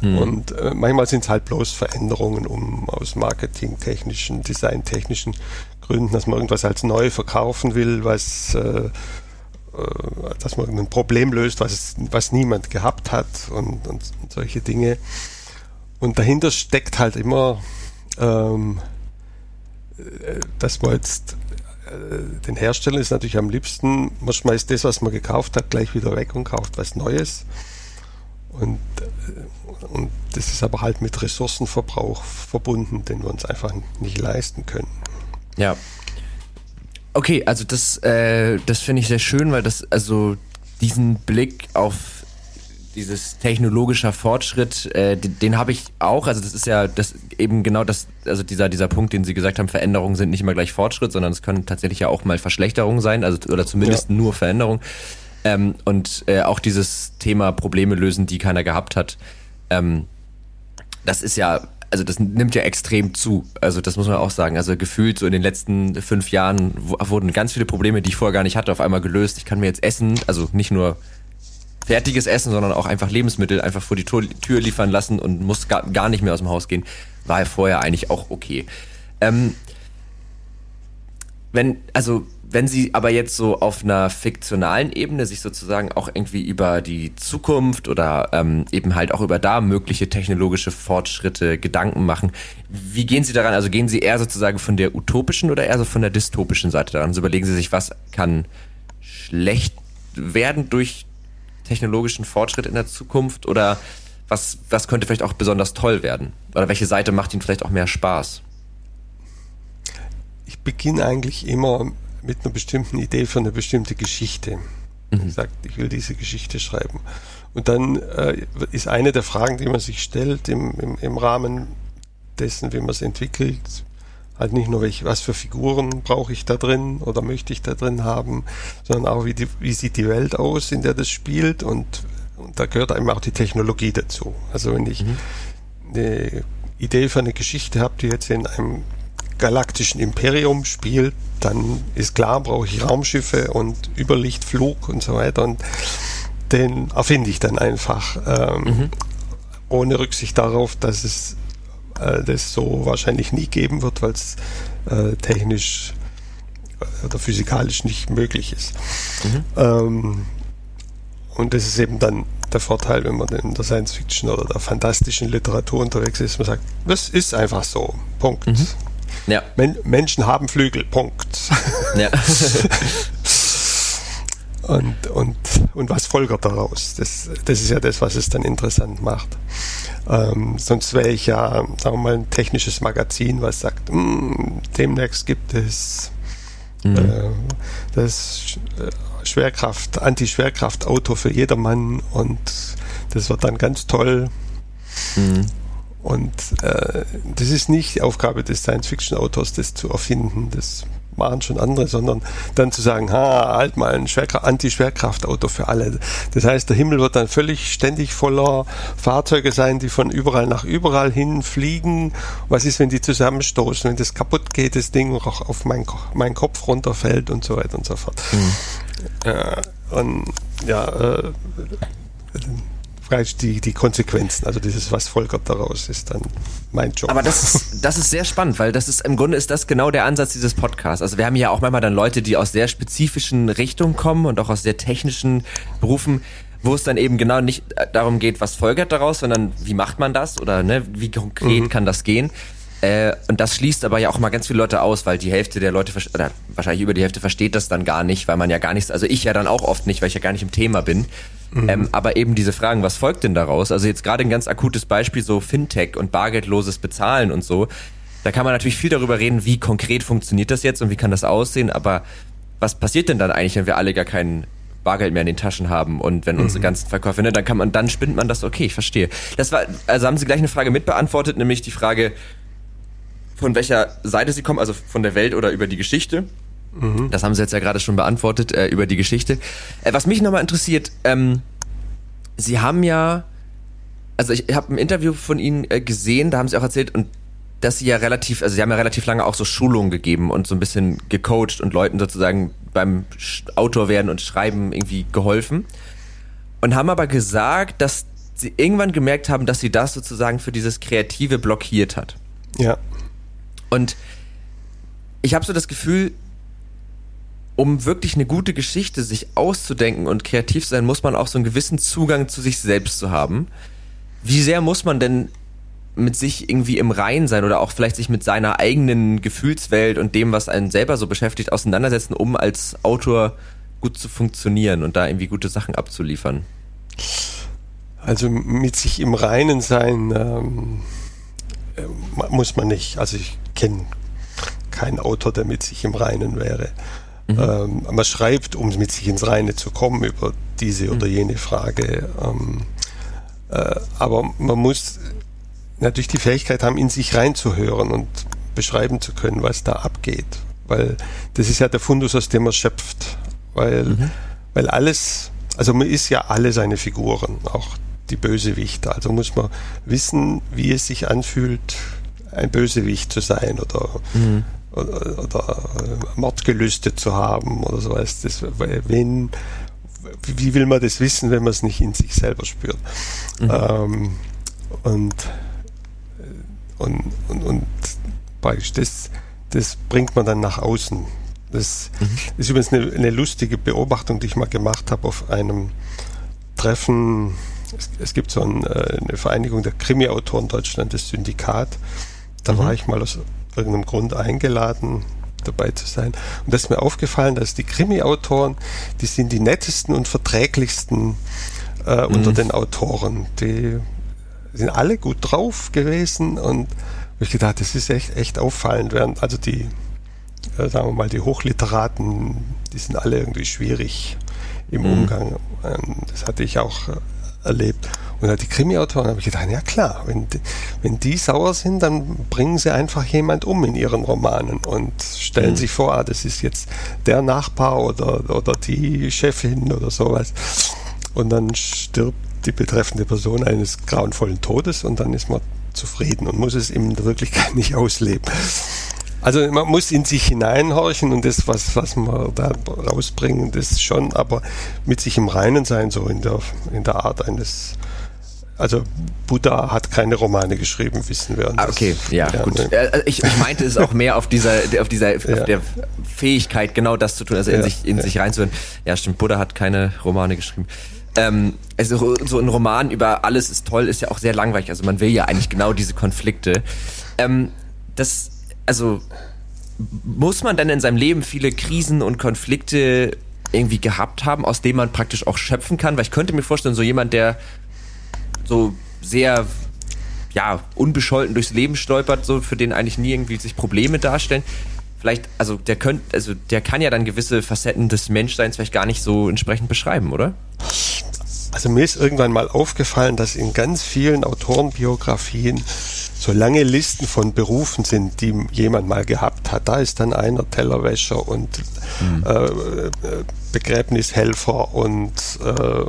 Mhm. Und äh, manchmal sind es halt bloß Veränderungen, um aus marketingtechnischen, designtechnischen Gründen, dass man irgendwas als neu verkaufen will, was äh, äh dass man ein Problem löst, was, was niemand gehabt hat und, und, solche Dinge. Und dahinter steckt halt immer, ähm, äh, dass man jetzt äh, den Herstellern ist natürlich am liebsten, man schmeißt das, was man gekauft hat, gleich wieder weg und kauft was Neues. Und, äh, und das ist aber halt mit Ressourcenverbrauch verbunden, den wir uns einfach nicht leisten können. Ja. Okay, also das, äh, das finde ich sehr schön, weil das, also diesen Blick auf dieses technologischer Fortschritt, äh, den, den habe ich auch. Also das ist ja das eben genau das, also dieser dieser Punkt, den Sie gesagt haben, Veränderungen sind nicht immer gleich Fortschritt, sondern es können tatsächlich ja auch mal Verschlechterungen sein, also oder zumindest ja. nur Veränderungen. Ähm, und äh, auch dieses Thema Probleme lösen, die keiner gehabt hat. Ähm, das ist ja also das nimmt ja extrem zu. Also das muss man auch sagen. Also gefühlt so in den letzten fünf Jahren wurden ganz viele Probleme, die ich vorher gar nicht hatte, auf einmal gelöst. Ich kann mir jetzt essen, also nicht nur fertiges Essen, sondern auch einfach Lebensmittel einfach vor die Tür, liefern lassen und muss gar, gar nicht mehr aus dem Haus gehen, war ja vorher eigentlich auch okay. Ähm, wenn, also, wenn Sie aber jetzt so auf einer fiktionalen Ebene sich sozusagen auch irgendwie über die Zukunft oder ähm, eben halt auch über da mögliche technologische Fortschritte Gedanken machen, wie gehen Sie daran? Also gehen Sie eher sozusagen von der utopischen oder eher so von der dystopischen Seite daran? Also überlegen Sie sich, was kann schlecht werden durch technologischen Fortschritt in der Zukunft oder was, was könnte vielleicht auch besonders toll werden? Oder welche Seite macht Ihnen vielleicht auch mehr Spaß? Ich beginne eigentlich immer mit einer bestimmten Idee für eine bestimmte Geschichte. Mhm. Ich sage, ich will diese Geschichte schreiben. Und dann äh, ist eine der Fragen, die man sich stellt im, im, im Rahmen dessen, wie man es entwickelt, halt nicht nur, welche, was für Figuren brauche ich da drin oder möchte ich da drin haben, sondern auch, wie, die, wie sieht die Welt aus, in der das spielt und, und da gehört einem auch die Technologie dazu. Also wenn ich mhm. eine Idee für eine Geschichte habe, die jetzt in einem galaktischen Imperium spielt, dann ist klar, brauche ich Raumschiffe und Überlichtflug und so weiter und den erfinde ich dann einfach, ähm, mhm. ohne Rücksicht darauf, dass es äh, das so wahrscheinlich nie geben wird, weil es äh, technisch äh, oder physikalisch nicht möglich ist. Mhm. Ähm, und das ist eben dann der Vorteil, wenn man in der Science Fiction oder der fantastischen Literatur unterwegs ist. Man sagt, das ist einfach so. Punkt. Mhm. Ja. Men Menschen haben Flügel. Punkt. Ja. <laughs> Und, und, und was folgert daraus? Das, das ist ja das, was es dann interessant macht. Ähm, sonst wäre ich ja, sagen wir mal, ein technisches Magazin, was sagt, hm, demnächst gibt es mhm. äh, das äh, Schwerkraft, Anti-Schwerkraft-Auto für jedermann und das wird dann ganz toll. Mhm. Und äh, das ist nicht die Aufgabe des Science-Fiction-Autors, das zu erfinden. Das machen schon andere, sondern dann zu sagen, ha, halt mal ein Anti-Schwerkraftauto für alle. Das heißt, der Himmel wird dann völlig ständig voller Fahrzeuge sein, die von überall nach überall hin fliegen. Was ist, wenn die zusammenstoßen, wenn das kaputt geht, das Ding auch auf meinen mein Kopf runterfällt und so weiter und so fort. Mhm. Äh, und ja, äh, die, die Konsequenzen, also dieses, was folgert daraus, ist dann mein Job. Aber das ist, das ist sehr spannend, weil das ist, im Grunde ist das genau der Ansatz dieses Podcasts. Also wir haben ja auch manchmal dann Leute, die aus sehr spezifischen Richtungen kommen und auch aus sehr technischen Berufen, wo es dann eben genau nicht darum geht, was folgert daraus, sondern wie macht man das oder ne, wie konkret mhm. kann das gehen. Äh, und das schließt aber ja auch mal ganz viele Leute aus, weil die Hälfte der Leute, oder wahrscheinlich über die Hälfte versteht das dann gar nicht, weil man ja gar nichts, also ich ja dann auch oft nicht, weil ich ja gar nicht im Thema bin. Mhm. Ähm, aber eben diese Fragen, was folgt denn daraus? Also jetzt gerade ein ganz akutes Beispiel, so Fintech und bargeldloses Bezahlen und so. Da kann man natürlich viel darüber reden, wie konkret funktioniert das jetzt und wie kann das aussehen, aber was passiert denn dann eigentlich, wenn wir alle gar keinen Bargeld mehr in den Taschen haben und wenn unsere mhm. ganzen Verkäufe, ne, dann kann man, dann spinnt man das, okay, ich verstehe. Das war, also haben Sie gleich eine Frage mitbeantwortet, nämlich die Frage, von welcher Seite Sie kommen, also von der Welt oder über die Geschichte. Mhm. Das haben Sie jetzt ja gerade schon beantwortet, äh, über die Geschichte. Äh, was mich nochmal interessiert, ähm, Sie haben ja, also ich habe ein Interview von Ihnen äh, gesehen, da haben Sie auch erzählt, und dass Sie ja relativ, also Sie haben ja relativ lange auch so Schulungen gegeben und so ein bisschen gecoacht und Leuten sozusagen beim Autor werden und Schreiben irgendwie geholfen. Und haben aber gesagt, dass Sie irgendwann gemerkt haben, dass Sie das sozusagen für dieses Kreative blockiert hat. Ja. Und ich habe so das Gefühl, um wirklich eine gute Geschichte sich auszudenken und kreativ sein, muss man auch so einen gewissen Zugang zu sich selbst zu haben. Wie sehr muss man denn mit sich irgendwie im Rein sein oder auch vielleicht sich mit seiner eigenen Gefühlswelt und dem, was einen selber so beschäftigt, auseinandersetzen, um als Autor gut zu funktionieren und da irgendwie gute Sachen abzuliefern? Also mit sich im Reinen sein ähm, äh, muss man nicht. Also ich kenne keinen Autor, der mit sich im Reinen wäre. Mhm. Ähm, man schreibt, um mit sich ins Reine zu kommen über diese mhm. oder jene Frage. Ähm, äh, aber man muss natürlich die Fähigkeit haben, in sich reinzuhören und beschreiben zu können, was da abgeht. Weil das ist ja der Fundus, aus dem man schöpft. Weil, mhm. weil alles, also man ist ja alle seine Figuren, auch die Bösewichter. Also muss man wissen, wie es sich anfühlt, ein Bösewicht zu sein oder mhm oder, oder Mordgelüste zu haben oder sowas. Das, wenn, wie will man das wissen, wenn man es nicht in sich selber spürt? Mhm. Ähm, und, und, und, und praktisch das, das bringt man dann nach außen. Das mhm. ist übrigens eine, eine, lustige Beobachtung, die ich mal gemacht habe auf einem Treffen. Es, es gibt so ein, äh, eine Vereinigung der Krimi-Autoren Deutschland, das Syndikat. Da mhm. war ich mal aus irgendeinem Grund eingeladen, dabei zu sein. Und das ist mir aufgefallen, dass die Krimi-Autoren, die sind die nettesten und verträglichsten äh, mhm. unter den Autoren. Die sind alle gut drauf gewesen und ich gedacht, das ist echt, echt auffallend, während also die, äh, sagen wir mal, die Hochliteraten, die sind alle irgendwie schwierig im mhm. Umgang. Ähm, das hatte ich auch äh, erlebt. Und die Krimi-Autoren habe ich gedacht, ja klar, wenn, wenn die sauer sind, dann bringen sie einfach jemand um in ihren Romanen und stellen mhm. sich vor, ah, das ist jetzt der Nachbar oder, oder die Chefin oder sowas. Und dann stirbt die betreffende Person eines grauenvollen Todes und dann ist man zufrieden und muss es in der Wirklichkeit <laughs> nicht ausleben. Also man muss in sich hineinhorchen und das, was, was man da rausbringen, das schon, aber mit sich im Reinen sein, so in der, in der Art eines also Buddha hat keine Romane geschrieben, wissen wir. Ah, okay, ja, ja gut. Ne? Äh, ich, ich, meinte es auch mehr auf dieser, auf dieser, ja. auf der Fähigkeit, genau das zu tun, also in ja, sich, in sich reinzuhören. Ja, stimmt. Buddha hat keine Romane geschrieben. Ähm, also so ein Roman über alles ist toll, ist ja auch sehr langweilig. Also man will ja eigentlich genau diese Konflikte. Ähm, das, also muss man denn in seinem Leben viele Krisen und Konflikte irgendwie gehabt haben, aus dem man praktisch auch schöpfen kann? Weil ich könnte mir vorstellen, so jemand, der so sehr ja, unbescholten durchs Leben stolpert, so für den eigentlich nie irgendwie sich Probleme darstellen. Vielleicht, also der könnte, also der kann ja dann gewisse Facetten des Menschseins vielleicht gar nicht so entsprechend beschreiben, oder? Also mir ist irgendwann mal aufgefallen, dass in ganz vielen Autorenbiografien so lange Listen von Berufen sind, die jemand mal gehabt hat. Da ist dann einer Tellerwäscher und mhm. äh, Begräbnishelfer und äh,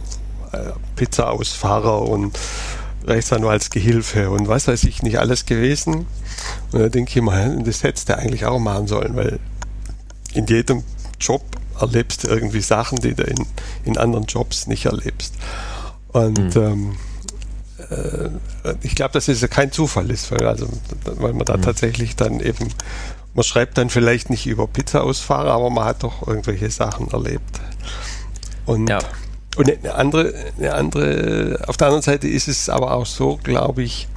Pizzaausfahrer und Rechtsanwaltsgehilfe und was weiß ich nicht alles gewesen. Und da denke ich mal, das hättest du eigentlich auch machen sollen, weil in jedem Job erlebst du irgendwie Sachen, die du in, in anderen Jobs nicht erlebst. Und mhm. ähm, äh, ich glaube, dass es ja kein Zufall ist, weil, also, weil man da mhm. tatsächlich dann eben, man schreibt dann vielleicht nicht über Pizza-Ausfahrer, aber man hat doch irgendwelche Sachen erlebt. Und, ja. und eine andere, eine andere, auf der anderen Seite ist es aber auch so, glaube ich,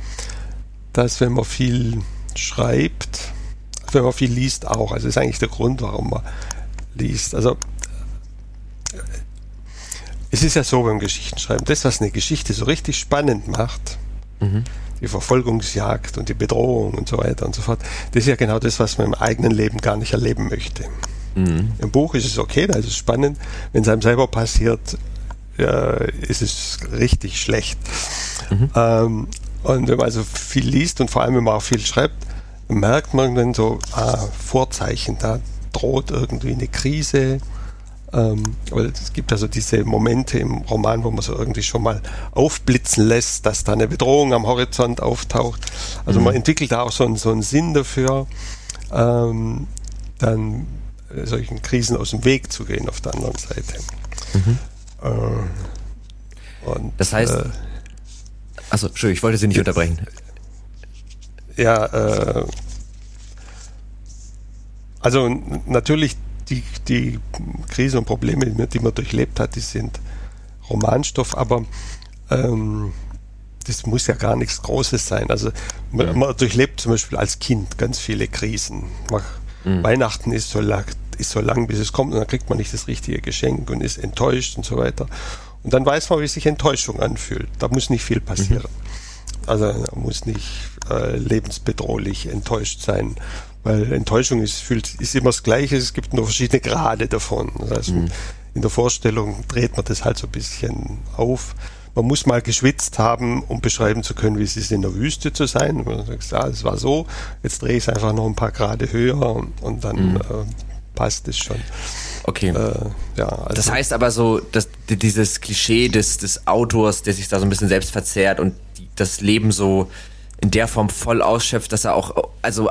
dass wenn man viel schreibt, wenn man viel liest auch, also das ist eigentlich der Grund, warum man liest. Also es ist ja so beim Geschichtenschreiben, das, was eine Geschichte so richtig spannend macht, mhm. die Verfolgungsjagd und die Bedrohung und so weiter und so fort, das ist ja genau das, was man im eigenen Leben gar nicht erleben möchte. Mhm. Im Buch ist es okay, da ist es spannend. Wenn es einem selber passiert, äh, ist es richtig schlecht. Mhm. Ähm, und wenn man also viel liest und vor allem, wenn man auch viel schreibt, merkt man dann so ah, Vorzeichen, da droht irgendwie eine Krise, ähm, weil es gibt also diese Momente im Roman, wo man so irgendwie schon mal aufblitzen lässt, dass da eine Bedrohung am Horizont auftaucht. Also mhm. man entwickelt da auch so einen, so einen Sinn dafür, ähm, dann äh, solchen Krisen aus dem Weg zu gehen auf der anderen Seite. Mhm. Äh, und, das heißt, äh, also Entschuldigung, ich wollte Sie nicht jetzt, unterbrechen. Ja, äh, also natürlich die, die Krise und Probleme, die man durchlebt hat, die sind Romanstoff, aber ähm, das muss ja gar nichts Großes sein. Also man, ja. man durchlebt zum Beispiel als Kind ganz viele Krisen. Man, mhm. Weihnachten ist so, lang, ist so lang, bis es kommt und dann kriegt man nicht das richtige Geschenk und ist enttäuscht und so weiter. Und dann weiß man, wie sich Enttäuschung anfühlt. Da muss nicht viel passieren. Mhm. Also man muss nicht äh, lebensbedrohlich enttäuscht sein weil Enttäuschung ist, fühlt, ist immer das Gleiche, es gibt nur verschiedene Grade davon. Das heißt, mhm. in der Vorstellung dreht man das halt so ein bisschen auf. Man muss mal geschwitzt haben, um beschreiben zu können, wie es ist, in der Wüste zu sein. Und man sagt, ja, es war so, jetzt drehe ich es einfach noch ein paar Grade höher und, und dann mhm. äh, passt es schon. Okay. Äh, ja, also das heißt aber so, dass dieses Klischee des, des Autors, der sich da so ein bisschen selbst verzehrt und das Leben so in der Form voll ausschöpft, dass er auch, also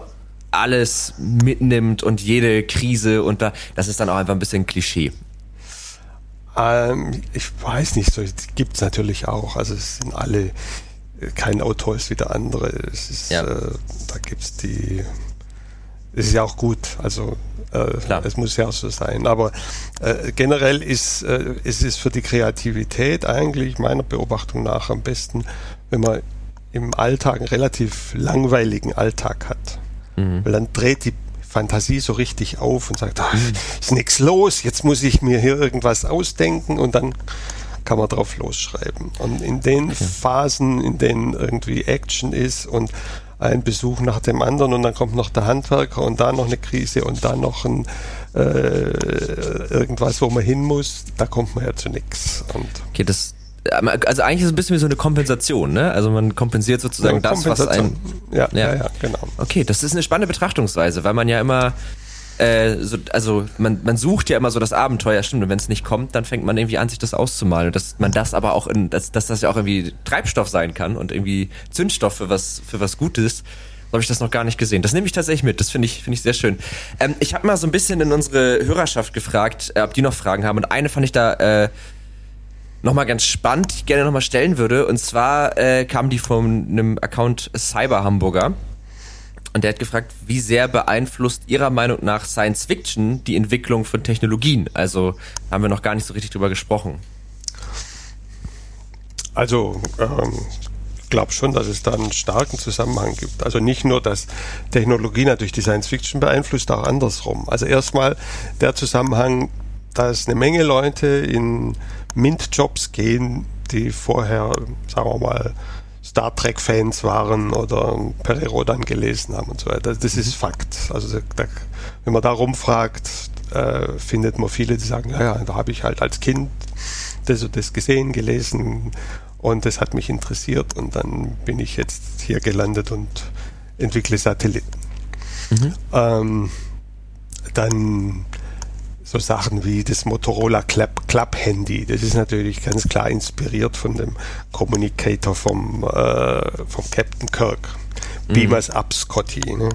alles mitnimmt und jede Krise und da, das ist dann auch einfach ein bisschen Klischee. Ähm, ich weiß nicht, so gibt es natürlich auch. Also es sind alle, kein Autor ist wie der andere. Es ist, ja. äh, da gibt es die, es ist ja auch gut. Also äh, es muss ja auch so sein. Aber äh, generell ist äh, es ist für die Kreativität eigentlich meiner Beobachtung nach am besten, wenn man im Alltag einen relativ langweiligen Alltag hat. Mhm. Weil dann dreht die Fantasie so richtig auf und sagt, ach, ist nichts los, jetzt muss ich mir hier irgendwas ausdenken und dann kann man drauf losschreiben. Und in den okay. Phasen, in denen irgendwie Action ist und ein Besuch nach dem anderen und dann kommt noch der Handwerker und da noch eine Krise und da noch ein äh, irgendwas, wo man hin muss, da kommt man ja zu nichts. Okay, das also eigentlich ist es ein bisschen wie so eine Kompensation, ne? Also man kompensiert sozusagen ja, das, was ein. Ja, ja, ja, genau. Okay, das ist eine spannende Betrachtungsweise, weil man ja immer, äh, so, also man, man sucht ja immer so das Abenteuer, stimmt, und wenn es nicht kommt, dann fängt man irgendwie an, sich das auszumalen. Und dass man das aber auch in, dass, dass das ja auch irgendwie Treibstoff sein kann und irgendwie Zündstoff für was, für was Gutes. So habe ich das noch gar nicht gesehen. Das nehme ich tatsächlich mit. Das finde ich, finde ich sehr schön. Ähm, ich habe mal so ein bisschen in unsere Hörerschaft gefragt, äh, ob die noch Fragen haben. Und eine fand ich da äh, nochmal ganz spannend, die ich gerne nochmal stellen würde. Und zwar äh, kam die von einem Account Cyber Hamburger. Und der hat gefragt, wie sehr beeinflusst Ihrer Meinung nach Science Fiction die Entwicklung von Technologien? Also haben wir noch gar nicht so richtig drüber gesprochen. Also ähm, glaube schon, dass es da einen starken Zusammenhang gibt. Also nicht nur, dass Technologie natürlich die Science Fiction beeinflusst, auch andersrum. Also erstmal der Zusammenhang, dass eine Menge Leute in MINT-Jobs gehen, die vorher, sagen wir mal, Star Trek-Fans waren oder Perry Rodan gelesen haben und so weiter. Das ist Fakt. Also da, wenn man da rumfragt, äh, findet man viele, die sagen, ja, ja da habe ich halt als Kind das und das gesehen, gelesen und das hat mich interessiert und dann bin ich jetzt hier gelandet und entwickle Satelliten. Mhm. Ähm, dann so Sachen wie das Motorola Club, Club Handy. Das ist natürlich ganz klar inspiriert von dem Communicator vom, äh, vom Captain Kirk. Mhm. Beam us up, Scotty. Ne?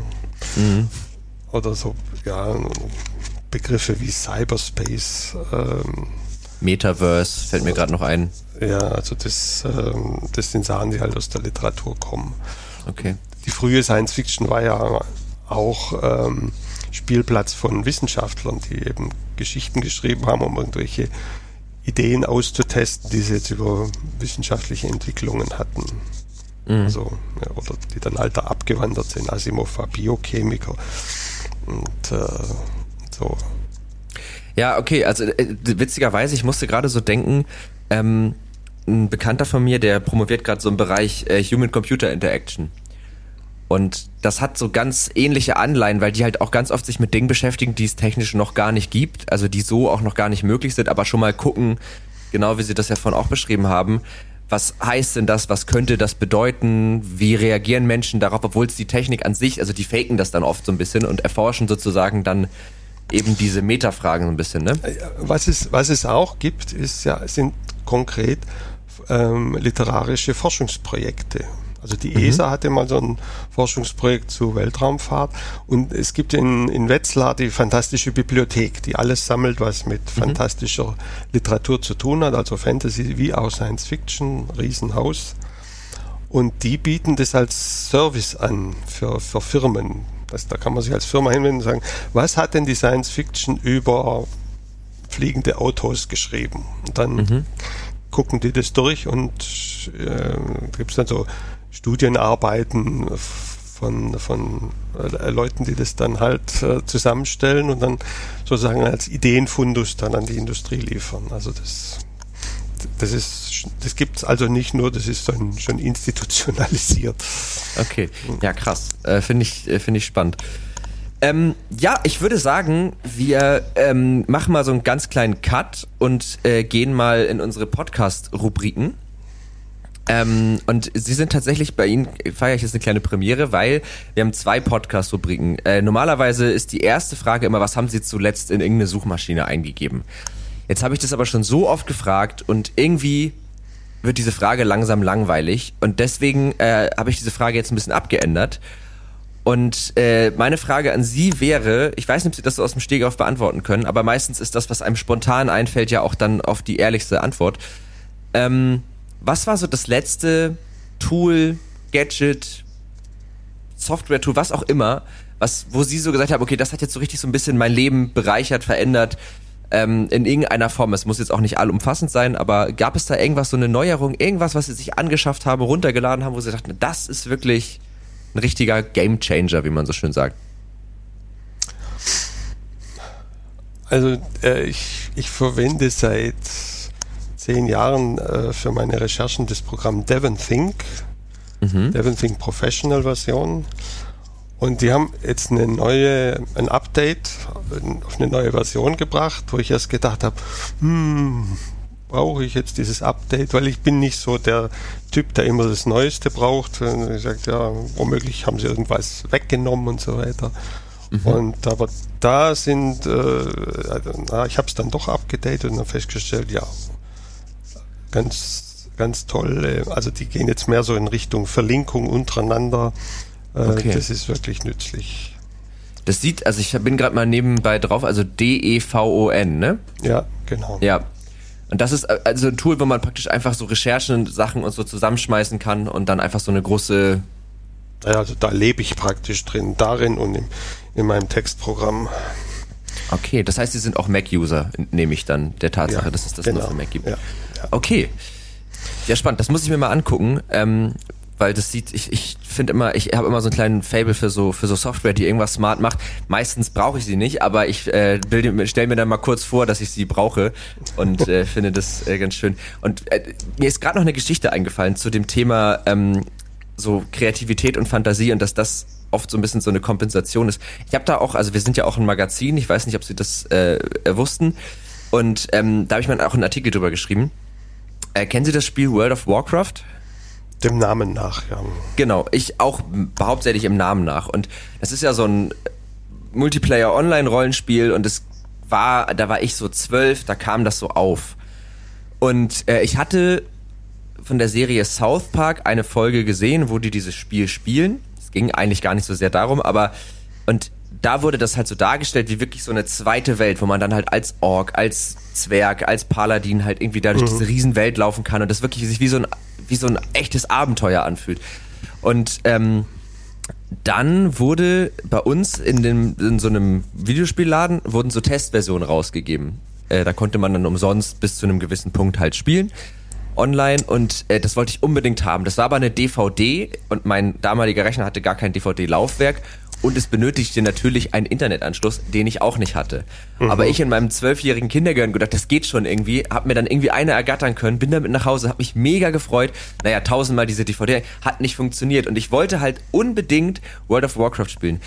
Mhm. Oder so, ja, Begriffe wie Cyberspace. Ähm, Metaverse fällt mir gerade noch ein. Ja, also das, ähm, das sind Sachen, die halt aus der Literatur kommen. Okay. Die frühe Science Fiction war ja auch ähm, Spielplatz von Wissenschaftlern, die eben Geschichten geschrieben haben, um irgendwelche Ideen auszutesten, die sie jetzt über wissenschaftliche Entwicklungen hatten. Mhm. Also, ja, oder die dann alter abgewandert sind. Asimov war Biochemiker und äh, so. Ja, okay, also äh, witzigerweise, ich musste gerade so denken, ähm, ein Bekannter von mir, der promoviert gerade so im Bereich äh, Human-Computer Interaction. Und das hat so ganz ähnliche Anleihen, weil die halt auch ganz oft sich mit Dingen beschäftigen, die es technisch noch gar nicht gibt, also die so auch noch gar nicht möglich sind, aber schon mal gucken, genau wie Sie das ja vorhin auch beschrieben haben, was heißt denn das, was könnte das bedeuten, wie reagieren Menschen darauf, obwohl es die Technik an sich, also die faken das dann oft so ein bisschen und erforschen sozusagen dann eben diese Metafragen so ein bisschen, ne? Was es, was es auch gibt, ist ja, sind konkret ähm, literarische Forschungsprojekte. Also die mhm. ESA hatte mal so ein Forschungsprojekt zu Weltraumfahrt und es gibt in, in Wetzlar die fantastische Bibliothek, die alles sammelt, was mit mhm. fantastischer Literatur zu tun hat, also Fantasy wie auch Science Fiction, Riesenhaus. Und die bieten das als Service an für, für Firmen. Das, da kann man sich als Firma hinwenden und sagen, was hat denn die Science Fiction über fliegende Autos geschrieben? Und dann mhm. gucken die das durch und äh, gibt es dann so Studienarbeiten von, von äh, Leuten, die das dann halt äh, zusammenstellen und dann sozusagen als Ideenfundus dann an die Industrie liefern. Also das, das ist, das gibt's also nicht nur, das ist dann schon institutionalisiert. Okay, ja krass, äh, finde ich, äh, finde ich spannend. Ähm, ja, ich würde sagen, wir ähm, machen mal so einen ganz kleinen Cut und gehen mal in unsere Podcast-Rubriken. Ähm, und sie sind tatsächlich bei Ihnen, feiere ich jetzt eine kleine Premiere, weil wir haben zwei Podcast-Rubriken. Äh, normalerweise ist die erste Frage immer, was haben Sie zuletzt in irgendeine Suchmaschine eingegeben? Jetzt habe ich das aber schon so oft gefragt und irgendwie wird diese Frage langsam langweilig und deswegen äh, habe ich diese Frage jetzt ein bisschen abgeändert. Und äh, meine Frage an Sie wäre, ich weiß nicht, ob Sie das so aus dem Stegreif beantworten können, aber meistens ist das, was einem spontan einfällt, ja auch dann auf die ehrlichste Antwort. Ähm, was war so das letzte Tool, Gadget, Software-Tool, was auch immer, was, wo Sie so gesagt haben, okay, das hat jetzt so richtig so ein bisschen mein Leben bereichert, verändert, ähm, in irgendeiner Form. Es muss jetzt auch nicht allumfassend sein, aber gab es da irgendwas, so eine Neuerung, irgendwas, was Sie sich angeschafft haben, runtergeladen haben, wo Sie dachten, das ist wirklich ein richtiger Gamechanger, wie man so schön sagt? Also äh, ich, ich verwende seit zehn Jahren äh, für meine Recherchen das Programm Devon Think, mhm. Devon Think Professional Version. Und die haben jetzt eine neue, ein Update auf eine neue Version gebracht, wo ich erst gedacht habe, hm, brauche ich jetzt dieses Update, weil ich bin nicht so der Typ, der immer das Neueste braucht. Und ich sage, ja, womöglich haben sie irgendwas weggenommen und so weiter. Mhm. Und aber da sind, äh, also, na, ich habe es dann doch abgedatet und dann festgestellt, ja, ganz, ganz toll. Also die gehen jetzt mehr so in Richtung Verlinkung untereinander. Äh, okay. Das ist wirklich nützlich. Das sieht, also ich bin gerade mal nebenbei drauf, also D-E-V-O-N, ne? Ja, genau. Ja. Und das ist äh, also ein Tool, wo man praktisch einfach so Recherchen, Sachen und so zusammenschmeißen kann und dann einfach so eine große. Ja, also da lebe ich praktisch drin, darin und in, in meinem Textprogramm. Okay, das heißt, Sie sind auch Mac-User, nehme ich dann, der Tatsache, ja, dass es das genau. nur für Mac gibt. Ja. Okay. Ja, spannend. Das muss ich mir mal angucken. Ähm, weil das sieht, ich, ich finde immer, ich habe immer so einen kleinen Fable für so für so Software, die irgendwas smart macht. Meistens brauche ich sie nicht, aber ich äh, stelle mir dann mal kurz vor, dass ich sie brauche und äh, <laughs> finde das äh, ganz schön. Und äh, mir ist gerade noch eine Geschichte eingefallen zu dem Thema ähm, so Kreativität und Fantasie und dass das oft so ein bisschen so eine Kompensation ist. Ich habe da auch, also wir sind ja auch ein Magazin, ich weiß nicht, ob Sie das äh, wussten, und ähm, da habe ich mal auch einen Artikel drüber geschrieben. Äh, kennen Sie das Spiel World of Warcraft? Dem Namen nach, ja. Genau, ich auch hauptsächlich im Namen nach. Und das ist ja so ein Multiplayer-Online-Rollenspiel und es war, da war ich so zwölf, da kam das so auf. Und äh, ich hatte von der Serie South Park eine Folge gesehen, wo die dieses Spiel spielen. Es ging eigentlich gar nicht so sehr darum, aber und da wurde das halt so dargestellt wie wirklich so eine zweite Welt, wo man dann halt als Ork, als Zwerg, als Paladin halt irgendwie dadurch mhm. diese Riesenwelt laufen kann und das wirklich sich wie so ein, wie so ein echtes Abenteuer anfühlt. Und ähm, dann wurde bei uns in, dem, in so einem Videospielladen wurden so Testversionen rausgegeben. Äh, da konnte man dann umsonst bis zu einem gewissen Punkt halt spielen online und äh, das wollte ich unbedingt haben. Das war aber eine DVD und mein damaliger Rechner hatte gar kein DVD-Laufwerk und es benötigte natürlich einen Internetanschluss, den ich auch nicht hatte. Mhm. Aber ich in meinem zwölfjährigen Kindergarten gedacht, das geht schon irgendwie, hab mir dann irgendwie eine ergattern können, bin damit nach Hause, hab mich mega gefreut. Naja, tausendmal diese DVD hat nicht funktioniert und ich wollte halt unbedingt World of Warcraft spielen.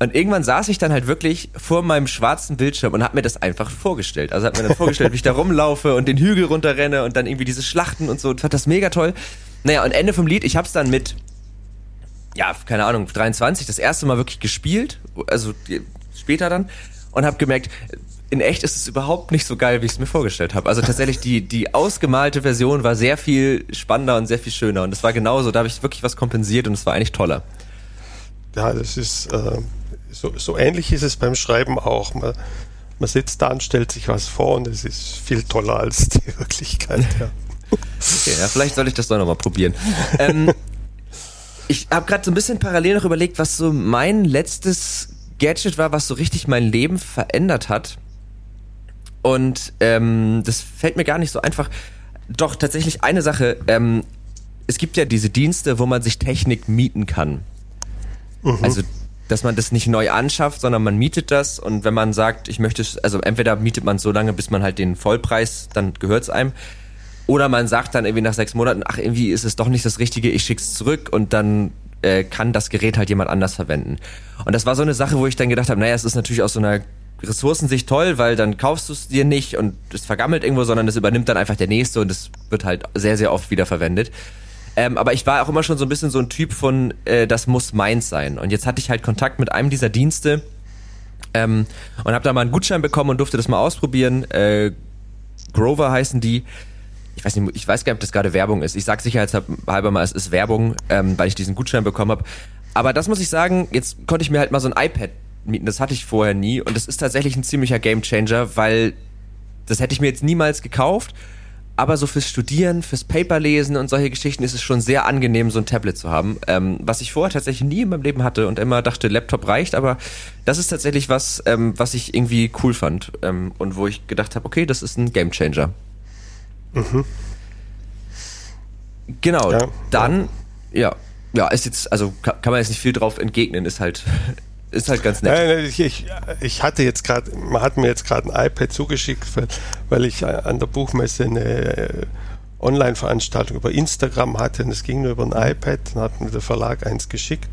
Und irgendwann saß ich dann halt wirklich vor meinem schwarzen Bildschirm und hab mir das einfach vorgestellt. Also hab mir dann vorgestellt, wie ich da rumlaufe und den Hügel runterrenne und dann irgendwie diese Schlachten und so. Und fand das mega toll. Naja, und Ende vom Lied, ich hab's dann mit ja, keine Ahnung, 23 das erste Mal wirklich gespielt, also später dann und habe gemerkt, in echt ist es überhaupt nicht so geil, wie ich es mir vorgestellt habe. Also tatsächlich die die ausgemalte Version war sehr viel spannender und sehr viel schöner und es war genauso, da habe ich wirklich was kompensiert und es war eigentlich toller. Ja, das ist äh, so, so ähnlich ist es beim Schreiben auch. Man, man sitzt da und stellt sich was vor und es ist viel toller als die <laughs> Wirklichkeit. Ja. Okay, ja, vielleicht soll ich das doch nochmal probieren. Ähm, <laughs> ich habe gerade so ein bisschen parallel noch überlegt, was so mein letztes Gadget war, was so richtig mein Leben verändert hat. Und ähm, das fällt mir gar nicht so einfach. Doch tatsächlich eine Sache. Ähm, es gibt ja diese Dienste, wo man sich Technik mieten kann. Mhm. Also dass man das nicht neu anschafft, sondern man mietet das und wenn man sagt, ich möchte es, also entweder mietet man so lange, bis man halt den Vollpreis, dann gehört es einem. Oder man sagt dann irgendwie nach sechs Monaten, ach, irgendwie ist es doch nicht das Richtige, ich schick's zurück und dann äh, kann das Gerät halt jemand anders verwenden. Und das war so eine Sache, wo ich dann gedacht habe, naja, es ist natürlich aus so einer Ressourcensicht toll, weil dann kaufst du es dir nicht und es vergammelt irgendwo, sondern es übernimmt dann einfach der nächste und es wird halt sehr, sehr oft wieder verwendet. Ähm, aber ich war auch immer schon so ein bisschen so ein Typ von, äh, das muss meins sein. Und jetzt hatte ich halt Kontakt mit einem dieser Dienste ähm, und habe da mal einen Gutschein bekommen und durfte das mal ausprobieren. Äh, Grover heißen die ich weiß nicht, ich weiß gar nicht, ob das gerade Werbung ist. Ich sag sicherheitshalber mal, es ist Werbung, ähm, weil ich diesen Gutschein bekommen habe. Aber das muss ich sagen, jetzt konnte ich mir halt mal so ein iPad mieten. Das hatte ich vorher nie und das ist tatsächlich ein ziemlicher Gamechanger, weil das hätte ich mir jetzt niemals gekauft. Aber so fürs Studieren, fürs Paperlesen und solche Geschichten ist es schon sehr angenehm, so ein Tablet zu haben. Ähm, was ich vorher tatsächlich nie in meinem Leben hatte und immer dachte, Laptop reicht, aber das ist tatsächlich was, ähm, was ich irgendwie cool fand ähm, und wo ich gedacht habe, okay, das ist ein Gamechanger. Mhm. Genau, ja, dann, ja. ja. ist jetzt, also kann, kann man jetzt nicht viel drauf entgegnen, ist halt, <laughs> ist halt ganz nett. Nein, ich, ich, ich hatte jetzt gerade, man hat mir jetzt gerade ein iPad zugeschickt, weil ich an der Buchmesse eine äh, Online-Veranstaltung über Instagram hatte und es ging nur über ein iPad, dann hat mir der Verlag eins geschickt.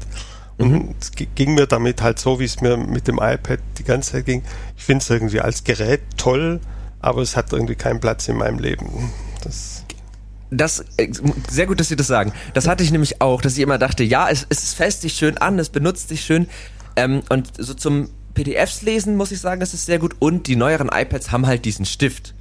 Und mhm. es ging mir damit halt so, wie es mir mit dem iPad die ganze Zeit ging. Ich finde es irgendwie als Gerät toll, aber es hat irgendwie keinen Platz in meinem Leben. Das das äh, sehr gut, dass Sie das sagen. Das hatte ich nämlich auch, dass ich immer dachte, ja, es, es fässt sich schön an, es benutzt sich schön. Ähm, und so zum PDFs lesen muss ich sagen, das ist sehr gut. Und die neueren iPads haben halt diesen Stift.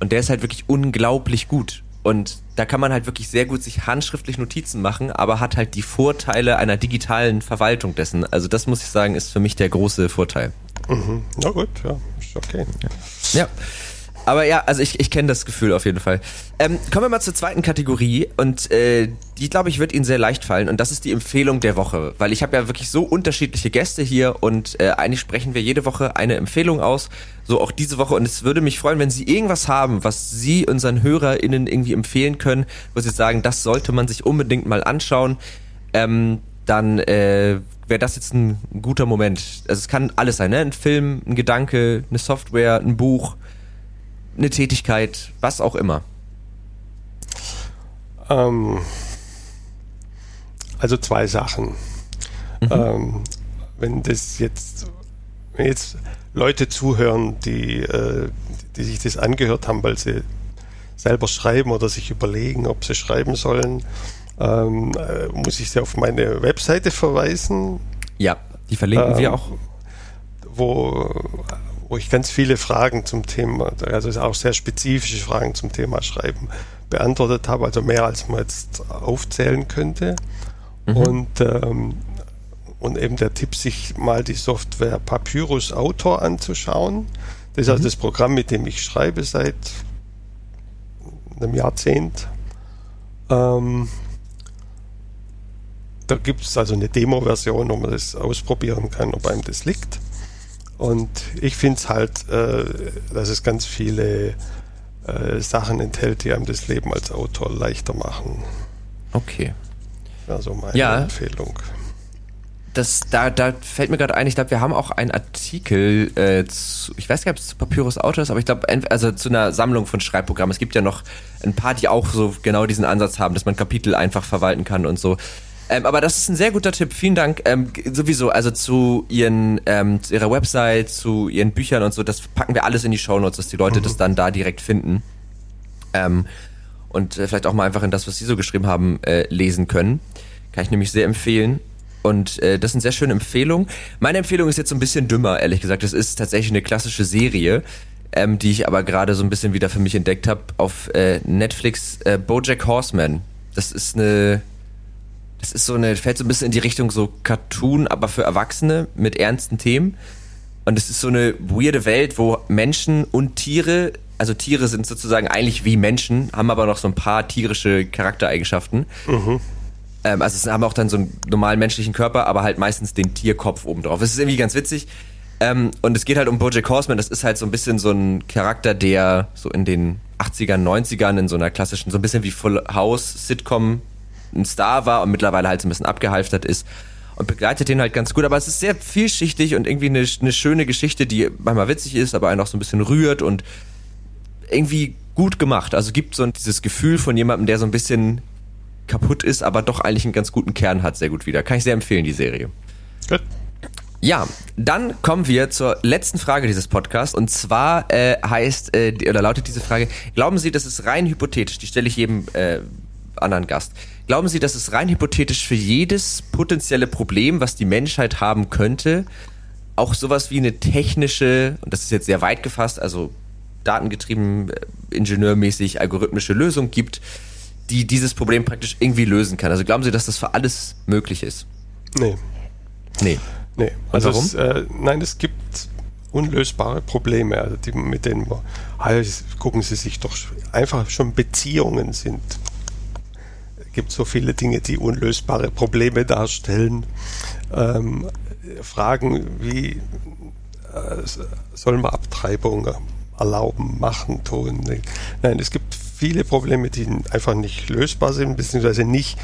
Und der ist halt wirklich unglaublich gut. Und da kann man halt wirklich sehr gut sich handschriftlich Notizen machen, aber hat halt die Vorteile einer digitalen Verwaltung dessen. Also das muss ich sagen, ist für mich der große Vorteil. Mhm. Na gut, ja, ist okay. Ja. Aber ja, also ich, ich kenne das Gefühl auf jeden Fall. Ähm, kommen wir mal zur zweiten Kategorie und äh, die, glaube ich, wird Ihnen sehr leicht fallen und das ist die Empfehlung der Woche, weil ich habe ja wirklich so unterschiedliche Gäste hier und äh, eigentlich sprechen wir jede Woche eine Empfehlung aus, so auch diese Woche. Und es würde mich freuen, wenn Sie irgendwas haben, was Sie unseren HörerInnen irgendwie empfehlen können, wo Sie sagen, das sollte man sich unbedingt mal anschauen, ähm, dann äh, wäre das jetzt ein guter Moment. Also es kann alles sein, ne? Ein Film, ein Gedanke, eine Software, ein Buch, eine Tätigkeit, was auch immer? Ähm, also zwei Sachen. Mhm. Ähm, wenn das jetzt, wenn jetzt Leute zuhören, die, äh, die sich das angehört haben, weil sie selber schreiben oder sich überlegen, ob sie schreiben sollen, ähm, äh, muss ich sie auf meine Webseite verweisen. Ja, die verlinken wir ähm, auch. Wo wo ich ganz viele Fragen zum Thema, also auch sehr spezifische Fragen zum Thema Schreiben beantwortet habe, also mehr als man jetzt aufzählen könnte. Mhm. Und, ähm, und eben der Tipp, sich mal die Software Papyrus Autor anzuschauen. Das ist also mhm. das Programm, mit dem ich schreibe seit einem Jahrzehnt. Ähm, da gibt es also eine Demo-Version, wo man das ausprobieren kann, ob einem das liegt. Und ich finde es halt, äh, dass es ganz viele äh, Sachen enthält, die einem das Leben als Autor leichter machen. Okay. Also meine ja. Empfehlung. Das, da, da fällt mir gerade ein, ich glaube, wir haben auch einen Artikel äh, zu, ich weiß gar nicht, ob es zu Papyrus Autor ist, aber ich glaube, also zu einer Sammlung von Schreibprogrammen. Es gibt ja noch ein paar, die auch so genau diesen Ansatz haben, dass man Kapitel einfach verwalten kann und so. Ähm, aber das ist ein sehr guter Tipp. Vielen Dank. Ähm, sowieso, also zu ihren, ähm, zu ihrer Website, zu ihren Büchern und so, das packen wir alles in die Shownotes, dass die Leute mhm. das dann da direkt finden. Ähm, und äh, vielleicht auch mal einfach in das, was sie so geschrieben haben, äh, lesen können. Kann ich nämlich sehr empfehlen. Und äh, das sind sehr schöne Empfehlungen. Meine Empfehlung ist jetzt so ein bisschen dümmer, ehrlich gesagt. Das ist tatsächlich eine klassische Serie, ähm, die ich aber gerade so ein bisschen wieder für mich entdeckt habe auf äh, Netflix. Äh, BoJack Horseman. Das ist eine das ist so eine, fällt so ein bisschen in die Richtung so Cartoon, aber für Erwachsene mit ernsten Themen. Und es ist so eine weirde Welt, wo Menschen und Tiere, also Tiere sind sozusagen eigentlich wie Menschen, haben aber noch so ein paar tierische Charaktereigenschaften. Mhm. Ähm, also es haben auch dann so einen normalen menschlichen Körper, aber halt meistens den Tierkopf oben drauf. Es ist irgendwie ganz witzig. Ähm, und es geht halt um Bojack Horseman. Das ist halt so ein bisschen so ein Charakter, der so in den 80ern, 90ern in so einer klassischen, so ein bisschen wie Full House Sitcom ein Star war und mittlerweile halt so ein bisschen abgehalftert ist und begleitet den halt ganz gut. Aber es ist sehr vielschichtig und irgendwie eine, eine schöne Geschichte, die manchmal witzig ist, aber einen auch so ein bisschen rührt und irgendwie gut gemacht. Also gibt so dieses Gefühl von jemandem, der so ein bisschen kaputt ist, aber doch eigentlich einen ganz guten Kern hat, sehr gut wieder. Kann ich sehr empfehlen, die Serie. Gut. Ja, dann kommen wir zur letzten Frage dieses Podcasts und zwar äh, heißt äh, oder lautet diese Frage: Glauben Sie, das ist rein hypothetisch? Die stelle ich jedem äh, anderen Gast. Glauben Sie, dass es rein hypothetisch für jedes potenzielle Problem, was die Menschheit haben könnte, auch sowas wie eine technische, und das ist jetzt sehr weit gefasst, also datengetrieben, äh, ingenieurmäßig, algorithmische Lösung gibt, die dieses Problem praktisch irgendwie lösen kann? Also glauben Sie, dass das für alles möglich ist? Nee. Nee. Nee. Also warum? Es, äh, nein, es gibt unlösbare Probleme, also die, mit denen wir, also gucken Sie sich doch einfach schon Beziehungen sind gibt so viele Dinge, die unlösbare Probleme darstellen. Ähm, Fragen wie, äh, soll man Abtreibung erlauben, machen, tun? Nein, es gibt viele Probleme, die einfach nicht lösbar sind, beziehungsweise nicht,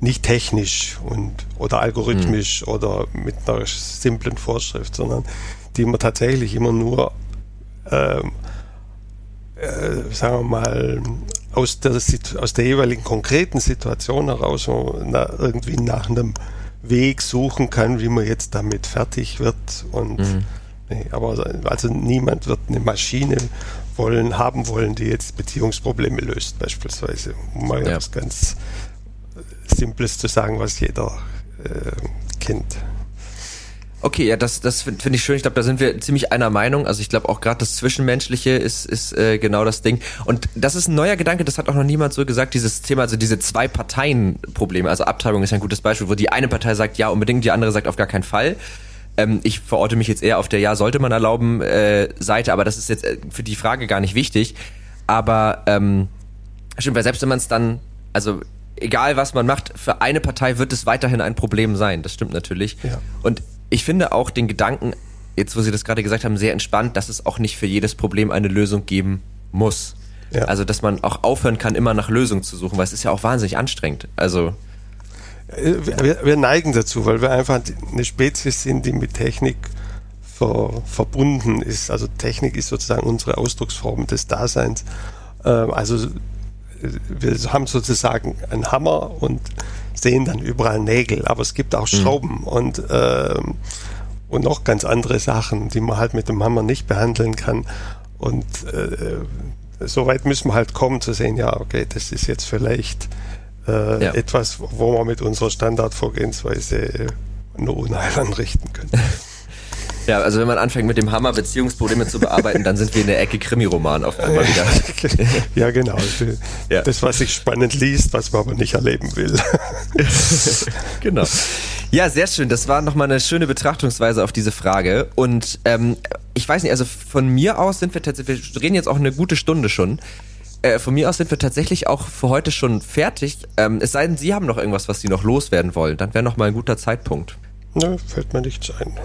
nicht technisch und, oder algorithmisch mhm. oder mit einer simplen Vorschrift, sondern die man tatsächlich immer nur ähm, äh, sagen wir mal, aus der, aus der jeweiligen konkreten Situation heraus irgendwie nach einem Weg suchen kann, wie man jetzt damit fertig wird. Und mhm. nee, aber also niemand wird eine Maschine wollen, haben wollen, die jetzt Beziehungsprobleme löst, beispielsweise. Um mal ja. was ganz Simples zu sagen, was jeder äh, kennt. Okay, ja, das, das finde find ich schön. Ich glaube, da sind wir ziemlich einer Meinung. Also ich glaube auch gerade das Zwischenmenschliche ist, ist äh, genau das Ding. Und das ist ein neuer Gedanke, das hat auch noch niemand so gesagt, dieses Thema, also diese zwei Parteien-Probleme. Also Abtreibung ist ein gutes Beispiel, wo die eine Partei sagt, ja, unbedingt, die andere sagt auf gar keinen Fall. Ähm, ich verorte mich jetzt eher auf der Ja, sollte man erlauben äh, Seite, aber das ist jetzt äh, für die Frage gar nicht wichtig. Aber ähm, stimmt, weil selbst wenn man es dann, also egal was man macht, für eine Partei wird es weiterhin ein Problem sein. Das stimmt natürlich. Ja. Und ich finde auch den Gedanken, jetzt wo Sie das gerade gesagt haben, sehr entspannt, dass es auch nicht für jedes Problem eine Lösung geben muss. Ja. Also, dass man auch aufhören kann, immer nach Lösungen zu suchen, weil es ist ja auch wahnsinnig anstrengend. Also. Wir, wir neigen dazu, weil wir einfach eine Spezies sind, die mit Technik ver, verbunden ist. Also Technik ist sozusagen unsere Ausdrucksform des Daseins. Ähm, also wir haben sozusagen einen Hammer und sehen dann überall Nägel, aber es gibt auch mhm. Schrauben mhm. und, ähm, und noch ganz andere Sachen, die man halt mit dem Hammer nicht behandeln kann. Und äh, so weit müssen wir halt kommen zu sehen, ja, okay, das ist jetzt vielleicht äh, ja. etwas, wo wir mit unserer Standardvorgehensweise nur Unheil anrichten können. <laughs> Ja, also wenn man anfängt mit dem Hammer Beziehungsprobleme zu bearbeiten, dann sind wir in der Ecke Krimiroman auf einmal wieder. <laughs> ja, genau. Ja. Das, was sich spannend liest, was man aber nicht erleben will. <laughs> genau. Ja, sehr schön. Das war nochmal eine schöne Betrachtungsweise auf diese Frage. Und ähm, ich weiß nicht, also von mir aus sind wir tatsächlich, wir reden jetzt auch eine gute Stunde schon. Äh, von mir aus sind wir tatsächlich auch für heute schon fertig. Ähm, es sei denn, Sie haben noch irgendwas, was Sie noch loswerden wollen. Dann wäre nochmal ein guter Zeitpunkt. Ne, fällt mir nichts ein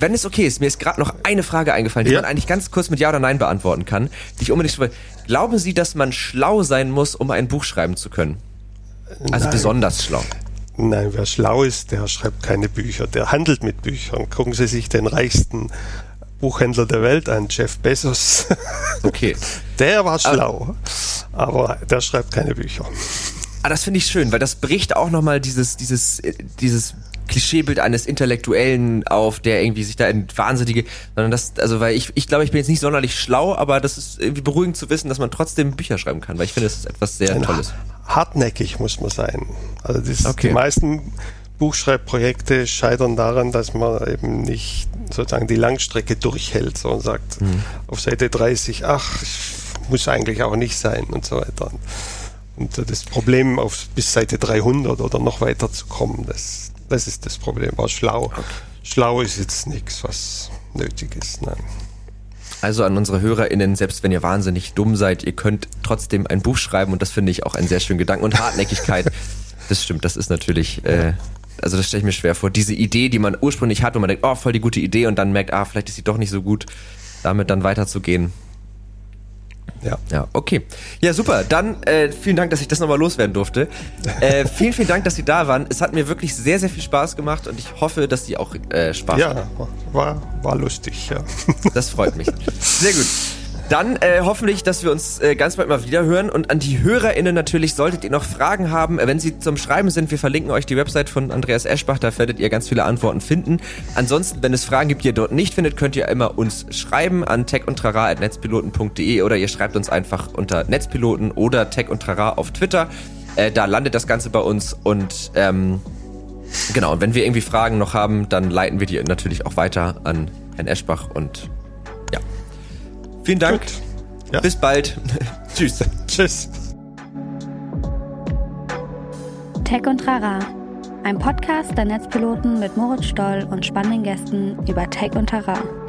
wenn es okay ist, mir ist gerade noch eine Frage eingefallen, die ja. man eigentlich ganz kurz mit Ja oder Nein beantworten kann, die ich unbedingt will. Glauben Sie, dass man schlau sein muss, um ein Buch schreiben zu können? Also Nein. besonders schlau. Nein, wer schlau ist, der schreibt keine Bücher, der handelt mit Büchern. Gucken Sie sich den reichsten Buchhändler der Welt an, Jeff Bezos. <laughs> Okay. Der war schlau, aber der schreibt keine Bücher. Ah, das finde ich schön, weil das bricht auch nochmal dieses, dieses, dieses Klischeebild eines Intellektuellen auf, der irgendwie sich da in wahnsinnige, sondern das, also weil ich, ich glaube, ich bin jetzt nicht sonderlich schlau, aber das ist irgendwie beruhigend zu wissen, dass man trotzdem Bücher schreiben kann, weil ich finde, das ist etwas sehr Ein Tolles. Hartnäckig muss man sein. Also das, okay. die meisten Buchschreibprojekte scheitern daran, dass man eben nicht sozusagen die Langstrecke durchhält so und sagt, mhm. auf Seite 30, ach, muss eigentlich auch nicht sein und so weiter. Und das Problem, auf bis Seite 300 oder noch weiter zu kommen, das, das ist das Problem. War schlau. Okay. Schlau ist jetzt nichts, was nötig ist. Nein. Also an unsere HörerInnen, selbst wenn ihr wahnsinnig dumm seid, ihr könnt trotzdem ein Buch schreiben und das finde ich auch einen sehr schönen Gedanken. Und Hartnäckigkeit, <laughs> das stimmt, das ist natürlich, äh, also das stelle ich mir schwer vor. Diese Idee, die man ursprünglich hat, wo man denkt, oh, voll die gute Idee und dann merkt, ah, vielleicht ist sie doch nicht so gut, damit dann weiterzugehen. Ja. Ja, okay. Ja, super. Dann äh, vielen Dank, dass ich das nochmal loswerden durfte. Äh, <laughs> vielen, vielen Dank, dass Sie da waren. Es hat mir wirklich sehr, sehr viel Spaß gemacht und ich hoffe, dass Sie auch äh, Spaß ja, haben. Ja, war, war lustig, ja. Das freut mich. Sehr gut. Dann äh, hoffentlich, dass wir uns äh, ganz bald mal wieder hören. Und an die HörerInnen natürlich, solltet ihr noch Fragen haben, wenn sie zum Schreiben sind, wir verlinken euch die Website von Andreas Eschbach, da werdet ihr ganz viele Antworten finden. Ansonsten, wenn es Fragen gibt, die ihr dort nicht findet, könnt ihr immer uns schreiben an techundtrara.netzpiloten.de oder ihr schreibt uns einfach unter Netzpiloten oder Tech und Trara auf Twitter. Äh, da landet das Ganze bei uns und ähm, genau, und wenn wir irgendwie Fragen noch haben, dann leiten wir die natürlich auch weiter an Herrn Eschbach und Vielen Dank. Ja. Bis bald. <laughs> Tschüss. Tschüss. Tech und Rara. Ein Podcast der Netzpiloten mit Moritz Stoll und spannenden Gästen über Tech und Terrain.